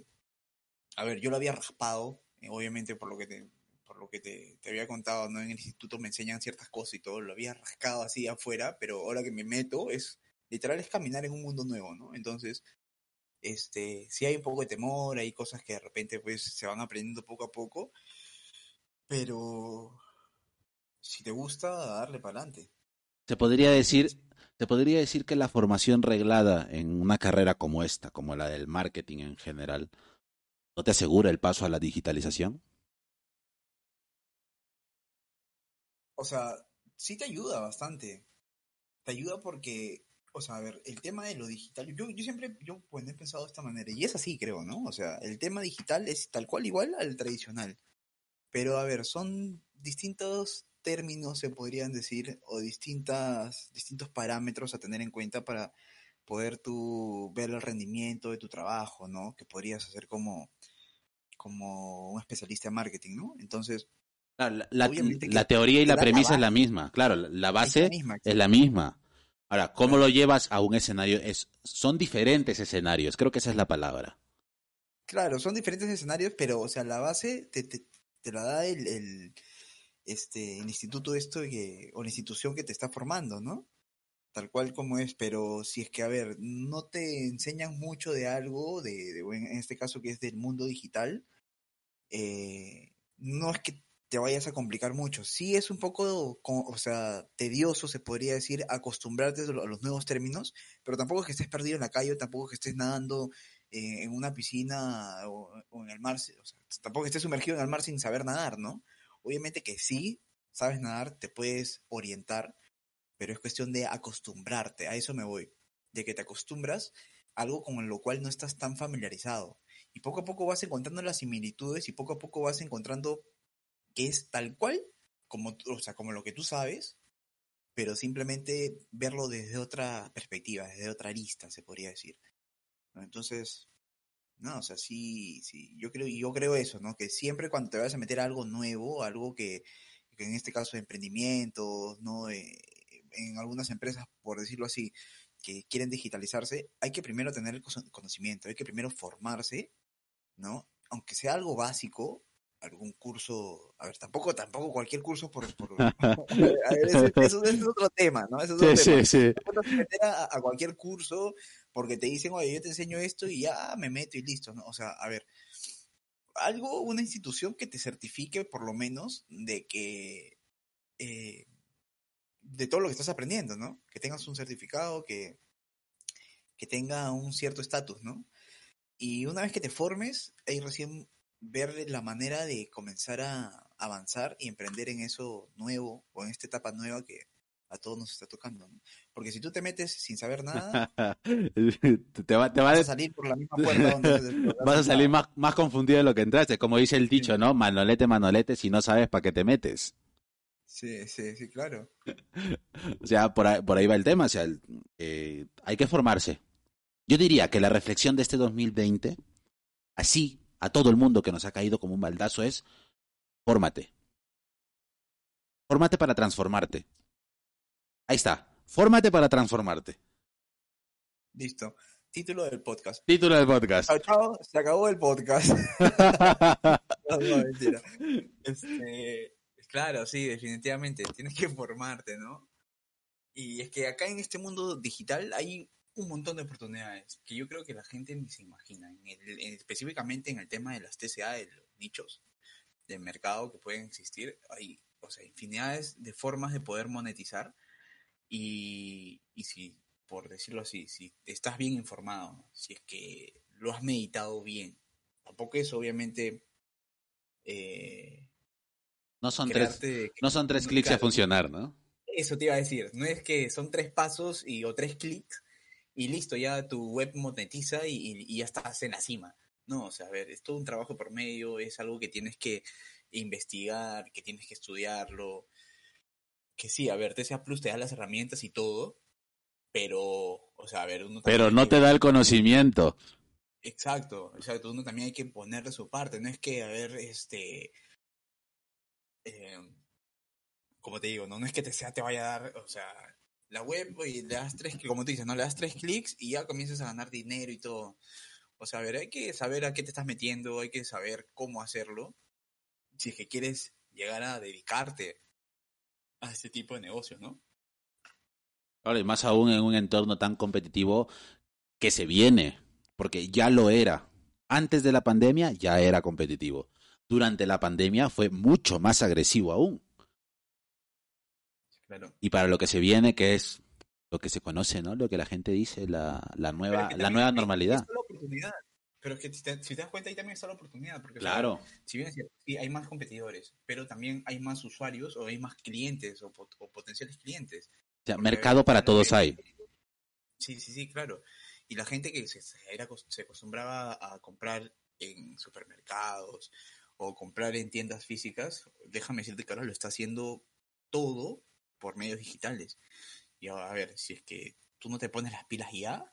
a ver, yo lo había raspado, eh, obviamente por lo que te, por lo que te, había contado, ¿no? En el instituto me enseñan ciertas cosas y todo, lo había rascado así afuera, pero ahora que me meto es, literal es caminar en un mundo nuevo, ¿no? Entonces, este, sí hay un poco de temor, hay cosas que de repente pues se van aprendiendo poco a poco, pero si te gusta, darle para adelante. Se podría decir, se podría decir que la formación reglada en una carrera como esta, como la del marketing en general, ¿no te asegura el paso a la digitalización? O sea, sí te ayuda bastante. Te ayuda porque, o sea, a ver, el tema de lo digital, yo, yo siempre, yo pues he pensado de esta manera, y es así creo, ¿no? O sea, el tema digital es tal cual igual al tradicional. Pero a ver, son distintos términos, se podrían decir, o distintas, distintos parámetros a tener en cuenta para poder tú ver el rendimiento de tu trabajo, ¿no? Que podrías hacer como, como un especialista en marketing, ¿no? Entonces... La, la, la teoría y la premisa la es la misma, claro, la base es la misma. Es la misma. Ahora, ¿cómo lo llevas a un escenario? Es, son diferentes escenarios, creo que esa es la palabra. Claro, son diferentes escenarios, pero, o sea, la base te, te, te la da el, el, este, el instituto esto que, o la institución que te está formando, ¿no? Tal cual como es, pero si es que, a ver, no te enseñan mucho de algo, de, de en este caso que es del mundo digital, eh, no es que te vayas a complicar mucho. Sí es un poco, o sea, tedioso, se podría decir, acostumbrarte a los nuevos términos, pero tampoco es que estés perdido en la calle, tampoco que estés nadando eh, en una piscina o, en el mar, tampoco estés sumergido en el mar sin saber nadar, ¿no? Obviamente que sí, sabes nadar, te puedes orientar, pero es cuestión de acostumbrarte, a eso me voy, de que te acostumbras algo con lo cual no estás tan familiarizado. Y poco a poco vas encontrando las similitudes y poco a poco vas encontrando que es tal cual como, o sea, como lo que tú sabes, pero simplemente verlo desde otra perspectiva, desde otra lista, se podría decir. Entonces, no, o sea, sí, sí, yo creo, yo creo eso, ¿no? Que siempre cuando te vas a meter algo nuevo, algo que, que en este caso de emprendimientos, ¿no? Eh, en algunas empresas, por decirlo así, que quieren digitalizarse, hay que primero tener el conocimiento, hay que primero formarse, ¿no? Aunque sea algo básico, algún curso, a ver, tampoco, tampoco cualquier curso por, por a ver, eso, eso, es otro tema, ¿no? Eso es otro sí, tema. sí, sí. meter a, a, cualquier curso porque te dicen, oye, yo te enseño esto y ya me meto y listo, ¿no? O sea, a ver, algo, una institución que te certifique por lo menos de que, eh, de todo lo que estás aprendiendo, ¿no? Que tengas un certificado, que, que tenga un cierto estatus, ¿no? Y una vez que te formes, ahí recién ver la manera de comenzar a avanzar y emprender en eso nuevo o en esta etapa nueva que a todos nos está tocando. ¿no? Porque si tú te metes sin saber nada, te, va, te vas a salir por la misma puerta donde vas a salir más, más confundido de lo que entraste. Como dice el dicho, ¿no? Manolete, manolete, si no sabes para qué te metes. Sí, sí, sí, claro. o sea, por ahí, por ahí va el tema. O sea, eh, hay que formarse. Yo diría que la reflexión de este 2020, así a todo el mundo que nos ha caído como un baldazo es, fórmate. Fórmate para transformarte. Ahí está. Fórmate para transformarte. Listo. Título del podcast. Título del podcast. Chao, chao. Se acabó el podcast. no, no, mentira. Este, claro, sí, definitivamente. Tienes que formarte, ¿no? Y es que acá en este mundo digital hay un montón de oportunidades que yo creo que la gente ni se imagina. En el, en, específicamente en el tema de las TCA, de los nichos de mercado que pueden existir, hay o sea, infinidades de formas de poder monetizar y, y si, por decirlo así, si estás bien informado, si es que lo has meditado bien, tampoco es obviamente... Eh, no son tres, no son tres clics a funcionar, ¿no? Eso te iba a decir, no es que son tres pasos y, o tres clics y listo, ya tu web monetiza y, y, ya estás en la cima. No, o sea, a ver, es todo un trabajo por medio, es algo que tienes que investigar, que tienes que estudiarlo. Que sí, a ver, TCA Plus te da las herramientas y todo, pero, o sea, a ver, uno Pero no que- te da el conocimiento. Exacto, exacto, uno también hay que ponerle su parte, no es que, a ver, este, eh, como te digo, no, no es que te sea, te vaya a dar, o sea, la web y le das tres, como tú dices, no le das tres clics y ya comienzas a ganar dinero y todo. O sea, a ver, hay que saber a qué te estás metiendo, hay que saber cómo hacerlo, si es que quieres llegar a dedicarte a este tipo de negocios, ¿no? Claro, y más aún en un entorno tan competitivo que se viene, porque ya lo era. Antes de la pandemia ya era competitivo. Durante la pandemia fue mucho más agresivo aún. Claro. Y para lo que se viene, que es lo que se conoce, ¿no? Lo que la gente dice, la, nueva, la nueva normalidad. la oportunidad. Pero es que si te, si te das cuenta, ahí también está la oportunidad. Porque, o sea, Claro. si bien es cierto, sí, hay más competidores, pero también hay más usuarios o hay más clientes o, pot- o potenciales clientes. O sea, Porque, mercado para todos hay. Sí, sí, sí, claro. Y la gente que se, era, se acostumbraba a comprar en supermercados o comprar en tiendas físicas, déjame decirte que ahora lo está haciendo todo por medios digitales. Y ahora, a ver, si es que tú no te pones las pilas ya,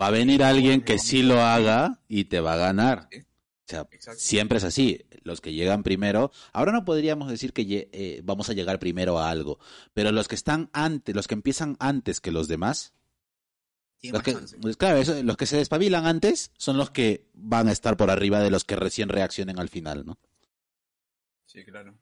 Va a venir alguien que sí lo haga y te va a ganar. O sea, Exacto. siempre es así. Los que llegan primero, ahora no podríamos decir que eh, vamos a llegar primero a algo, pero los que están antes, los que empiezan antes que los demás, los que, pues claro, eso- los que se despabilan antes son los que van a estar por arriba de los que recién reaccionen al final, ¿no? Sí, claro.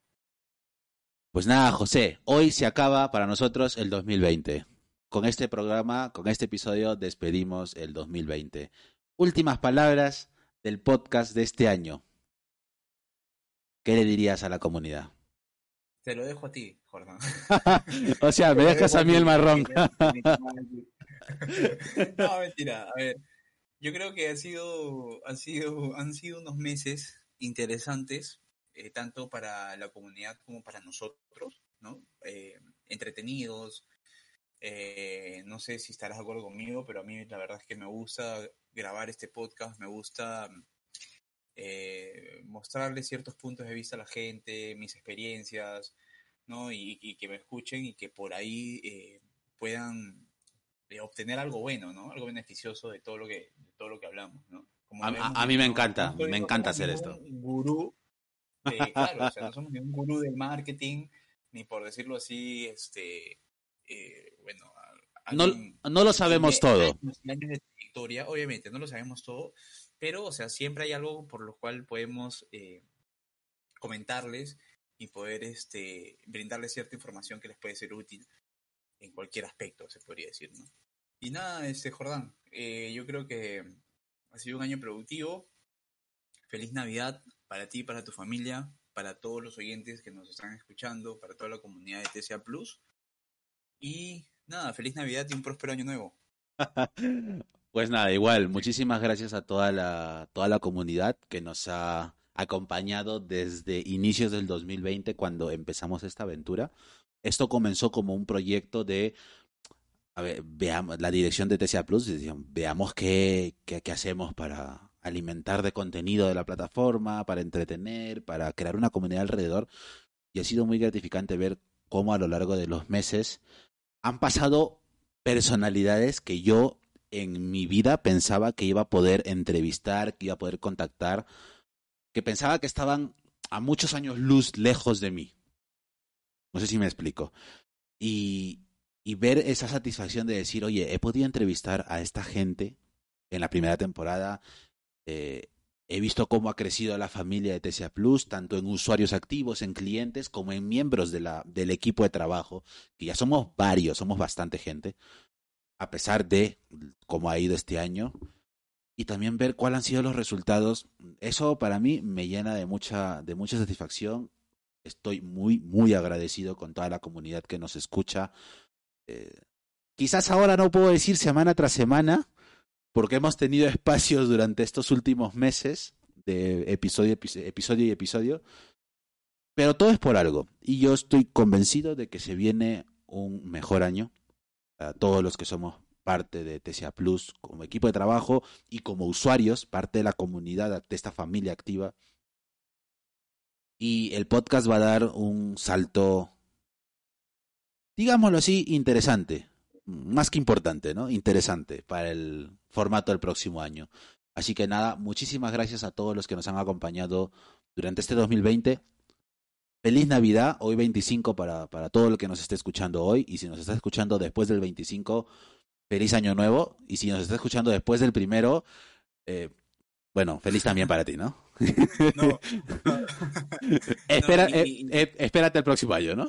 Pues nada, José, hoy se acaba para nosotros el 2020. Con este programa, con este episodio, despedimos el 2020. Últimas palabras del podcast de este año. ¿Qué le dirías a la comunidad? Te lo dejo a ti, Jordan. o sea, me dejas a mí el marrón. no, mentira. A ver, yo creo que ha sido, ha sido, han sido unos meses interesantes, eh, tanto para la comunidad como para nosotros, ¿no? Eh, entretenidos. Eh, no sé si estarás de acuerdo conmigo, pero a mí la verdad es que me gusta grabar este podcast, me gusta eh, mostrarle ciertos puntos de vista a la gente, mis experiencias, ¿no? Y, y que me escuchen y que por ahí eh, puedan eh, obtener algo bueno, ¿no? Algo beneficioso de todo lo que, de todo lo que hablamos, ¿no? Como A- vemos, a- mí me no- encanta, me encanta hacer ningún Gurú, de- claro, o sea, no somos ningún gurú del marketing, ni por decirlo así, este, eh, bueno, a- No, no lo sabemos todo. años de trayectoria, obviamente, no lo sabemos todo, pero, o sea, siempre hay algo por lo cual podemos eh, comentarles y poder este, brindarles cierta información que les puede ser útil en cualquier aspecto, se podría decir, ¿no? Y nada, este, Jordán, eh, yo creo que ha sido un año productivo. Feliz Navidad para ti, para tu familia, para todos los oyentes que nos están escuchando, para toda la comunidad de TCA Plus. Y nada, feliz Navidad y un próspero año nuevo. Pues nada, igual, muchísimas gracias a toda la, toda la comunidad que nos ha acompañado desde inicios del 2020 cuando empezamos esta aventura. Esto comenzó como un proyecto de, a ver, veamos, la dirección de TCA Plus, veamos qué, qué, qué hacemos para alimentar de contenido de la plataforma, para entretener, para crear una comunidad alrededor. Y ha sido muy gratificante ver cómo a lo largo de los meses han pasado personalidades que yo en mi vida pensaba que iba a poder entrevistar, que iba a poder contactar, que pensaba que estaban a muchos años luz lejos de mí. No sé si me explico. Y, y ver esa satisfacción de decir, oye, he podido entrevistar a esta gente en la primera temporada. eh, he visto cómo ha crecido la familia de TCA Plus, tanto en usuarios activos, en clientes, como en miembros del equipo de trabajo, que ya somos varios, somos bastante gente a pesar de cómo ha ido este año y también ver cuáles han sido los resultados. Eso para mí me llena de mucha, de mucha satisfacción. Estoy muy, muy agradecido con toda la comunidad que nos escucha. Eh, quizás ahora no puedo decir semana tras semana, porque hemos tenido espacios durante estos últimos meses de episodio, episodio y episodio, pero todo es por algo. Y yo estoy convencido de que se viene un mejor año a todos los que somos parte de TCA Plus como equipo de trabajo y como usuarios, parte de la comunidad de esta familia activa. Y el podcast va a dar un salto, digámoslo así, interesante. más que importante, ¿no? Interesante para el formato del próximo año. Así que nada, muchísimas gracias a todos los que nos han acompañado durante este 2020. Feliz Navidad, hoy 25 para, para todo el que nos esté escuchando hoy y si nos está escuchando después del 25, feliz año nuevo y si nos está escuchando después del primero, eh, bueno, feliz también para ti, ¿no? No, Espera, No, y- eh, y- eh, espérate el próximo año, ¿no?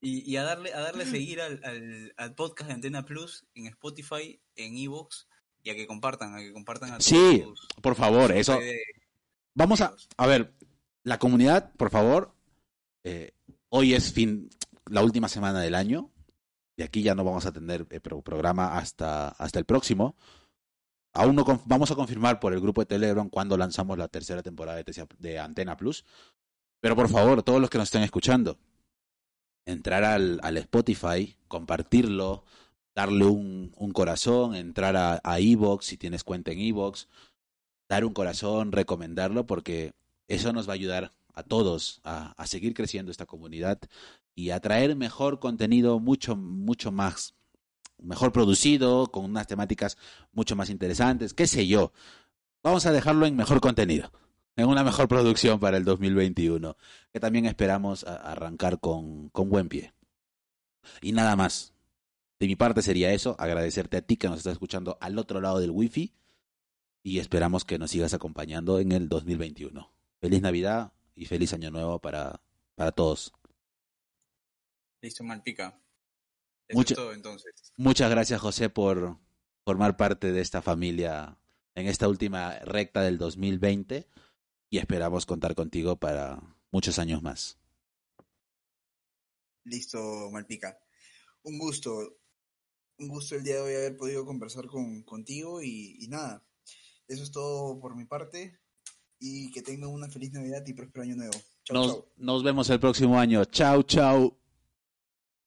Y, y a darle a darle seguir al, al, al podcast de Antena Plus en Spotify, en Evox y a que compartan, a que compartan a Sí, Por favor, eso. Vamos a, a ver, la comunidad, por favor, eh, hoy es fin, la última semana del año, y aquí ya no vamos a tener eh, pro- programa hasta, hasta el próximo. Aún no vamos a confirmar por el grupo de Telegram cuando lanzamos la tercera temporada de Antena Plus. Pero por favor, todos los que nos estén escuchando, entrar al, al Spotify, compartirlo, darle un, un corazón, entrar a, a Evox si tienes cuenta en Evox, dar un corazón, recomendarlo, porque eso nos va a ayudar a todos a, a seguir creciendo esta comunidad y a traer mejor contenido, mucho, mucho más, mejor producido, con unas temáticas mucho más interesantes, qué sé yo. Vamos a dejarlo en mejor contenido, en una mejor producción para el 2021, que también esperamos arrancar con, con buen pie. Y nada más. De mi parte sería eso, agradecerte a ti que nos estás escuchando al otro lado del wifi y esperamos que nos sigas acompañando en el 2021. Feliz Navidad y feliz Año Nuevo para, para todos. Listo, Malpica. Eso es todo entonces. Muchas gracias, José, por formar parte de esta familia en esta última recta del 2020 y esperamos contar contigo para muchos años más. Listo, Malpica. Un gusto. Un gusto el día de hoy haber podido conversar con, contigo y, y nada. Eso es todo por mi parte. Y que tengan una feliz Navidad y próspero año nuevo. Chau, Nos, chau. nos vemos el próximo año. Chao, chao.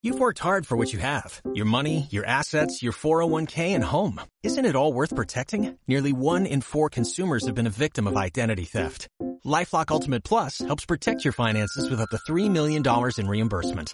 You've worked hard for what you have your money, your assets, your 401k, and home. Isn't it all worth protecting? Nearly one in four consumers have been a victim of identity theft. Lifelock Ultimate Plus helps protect your finances with up to $3 million in reimbursement.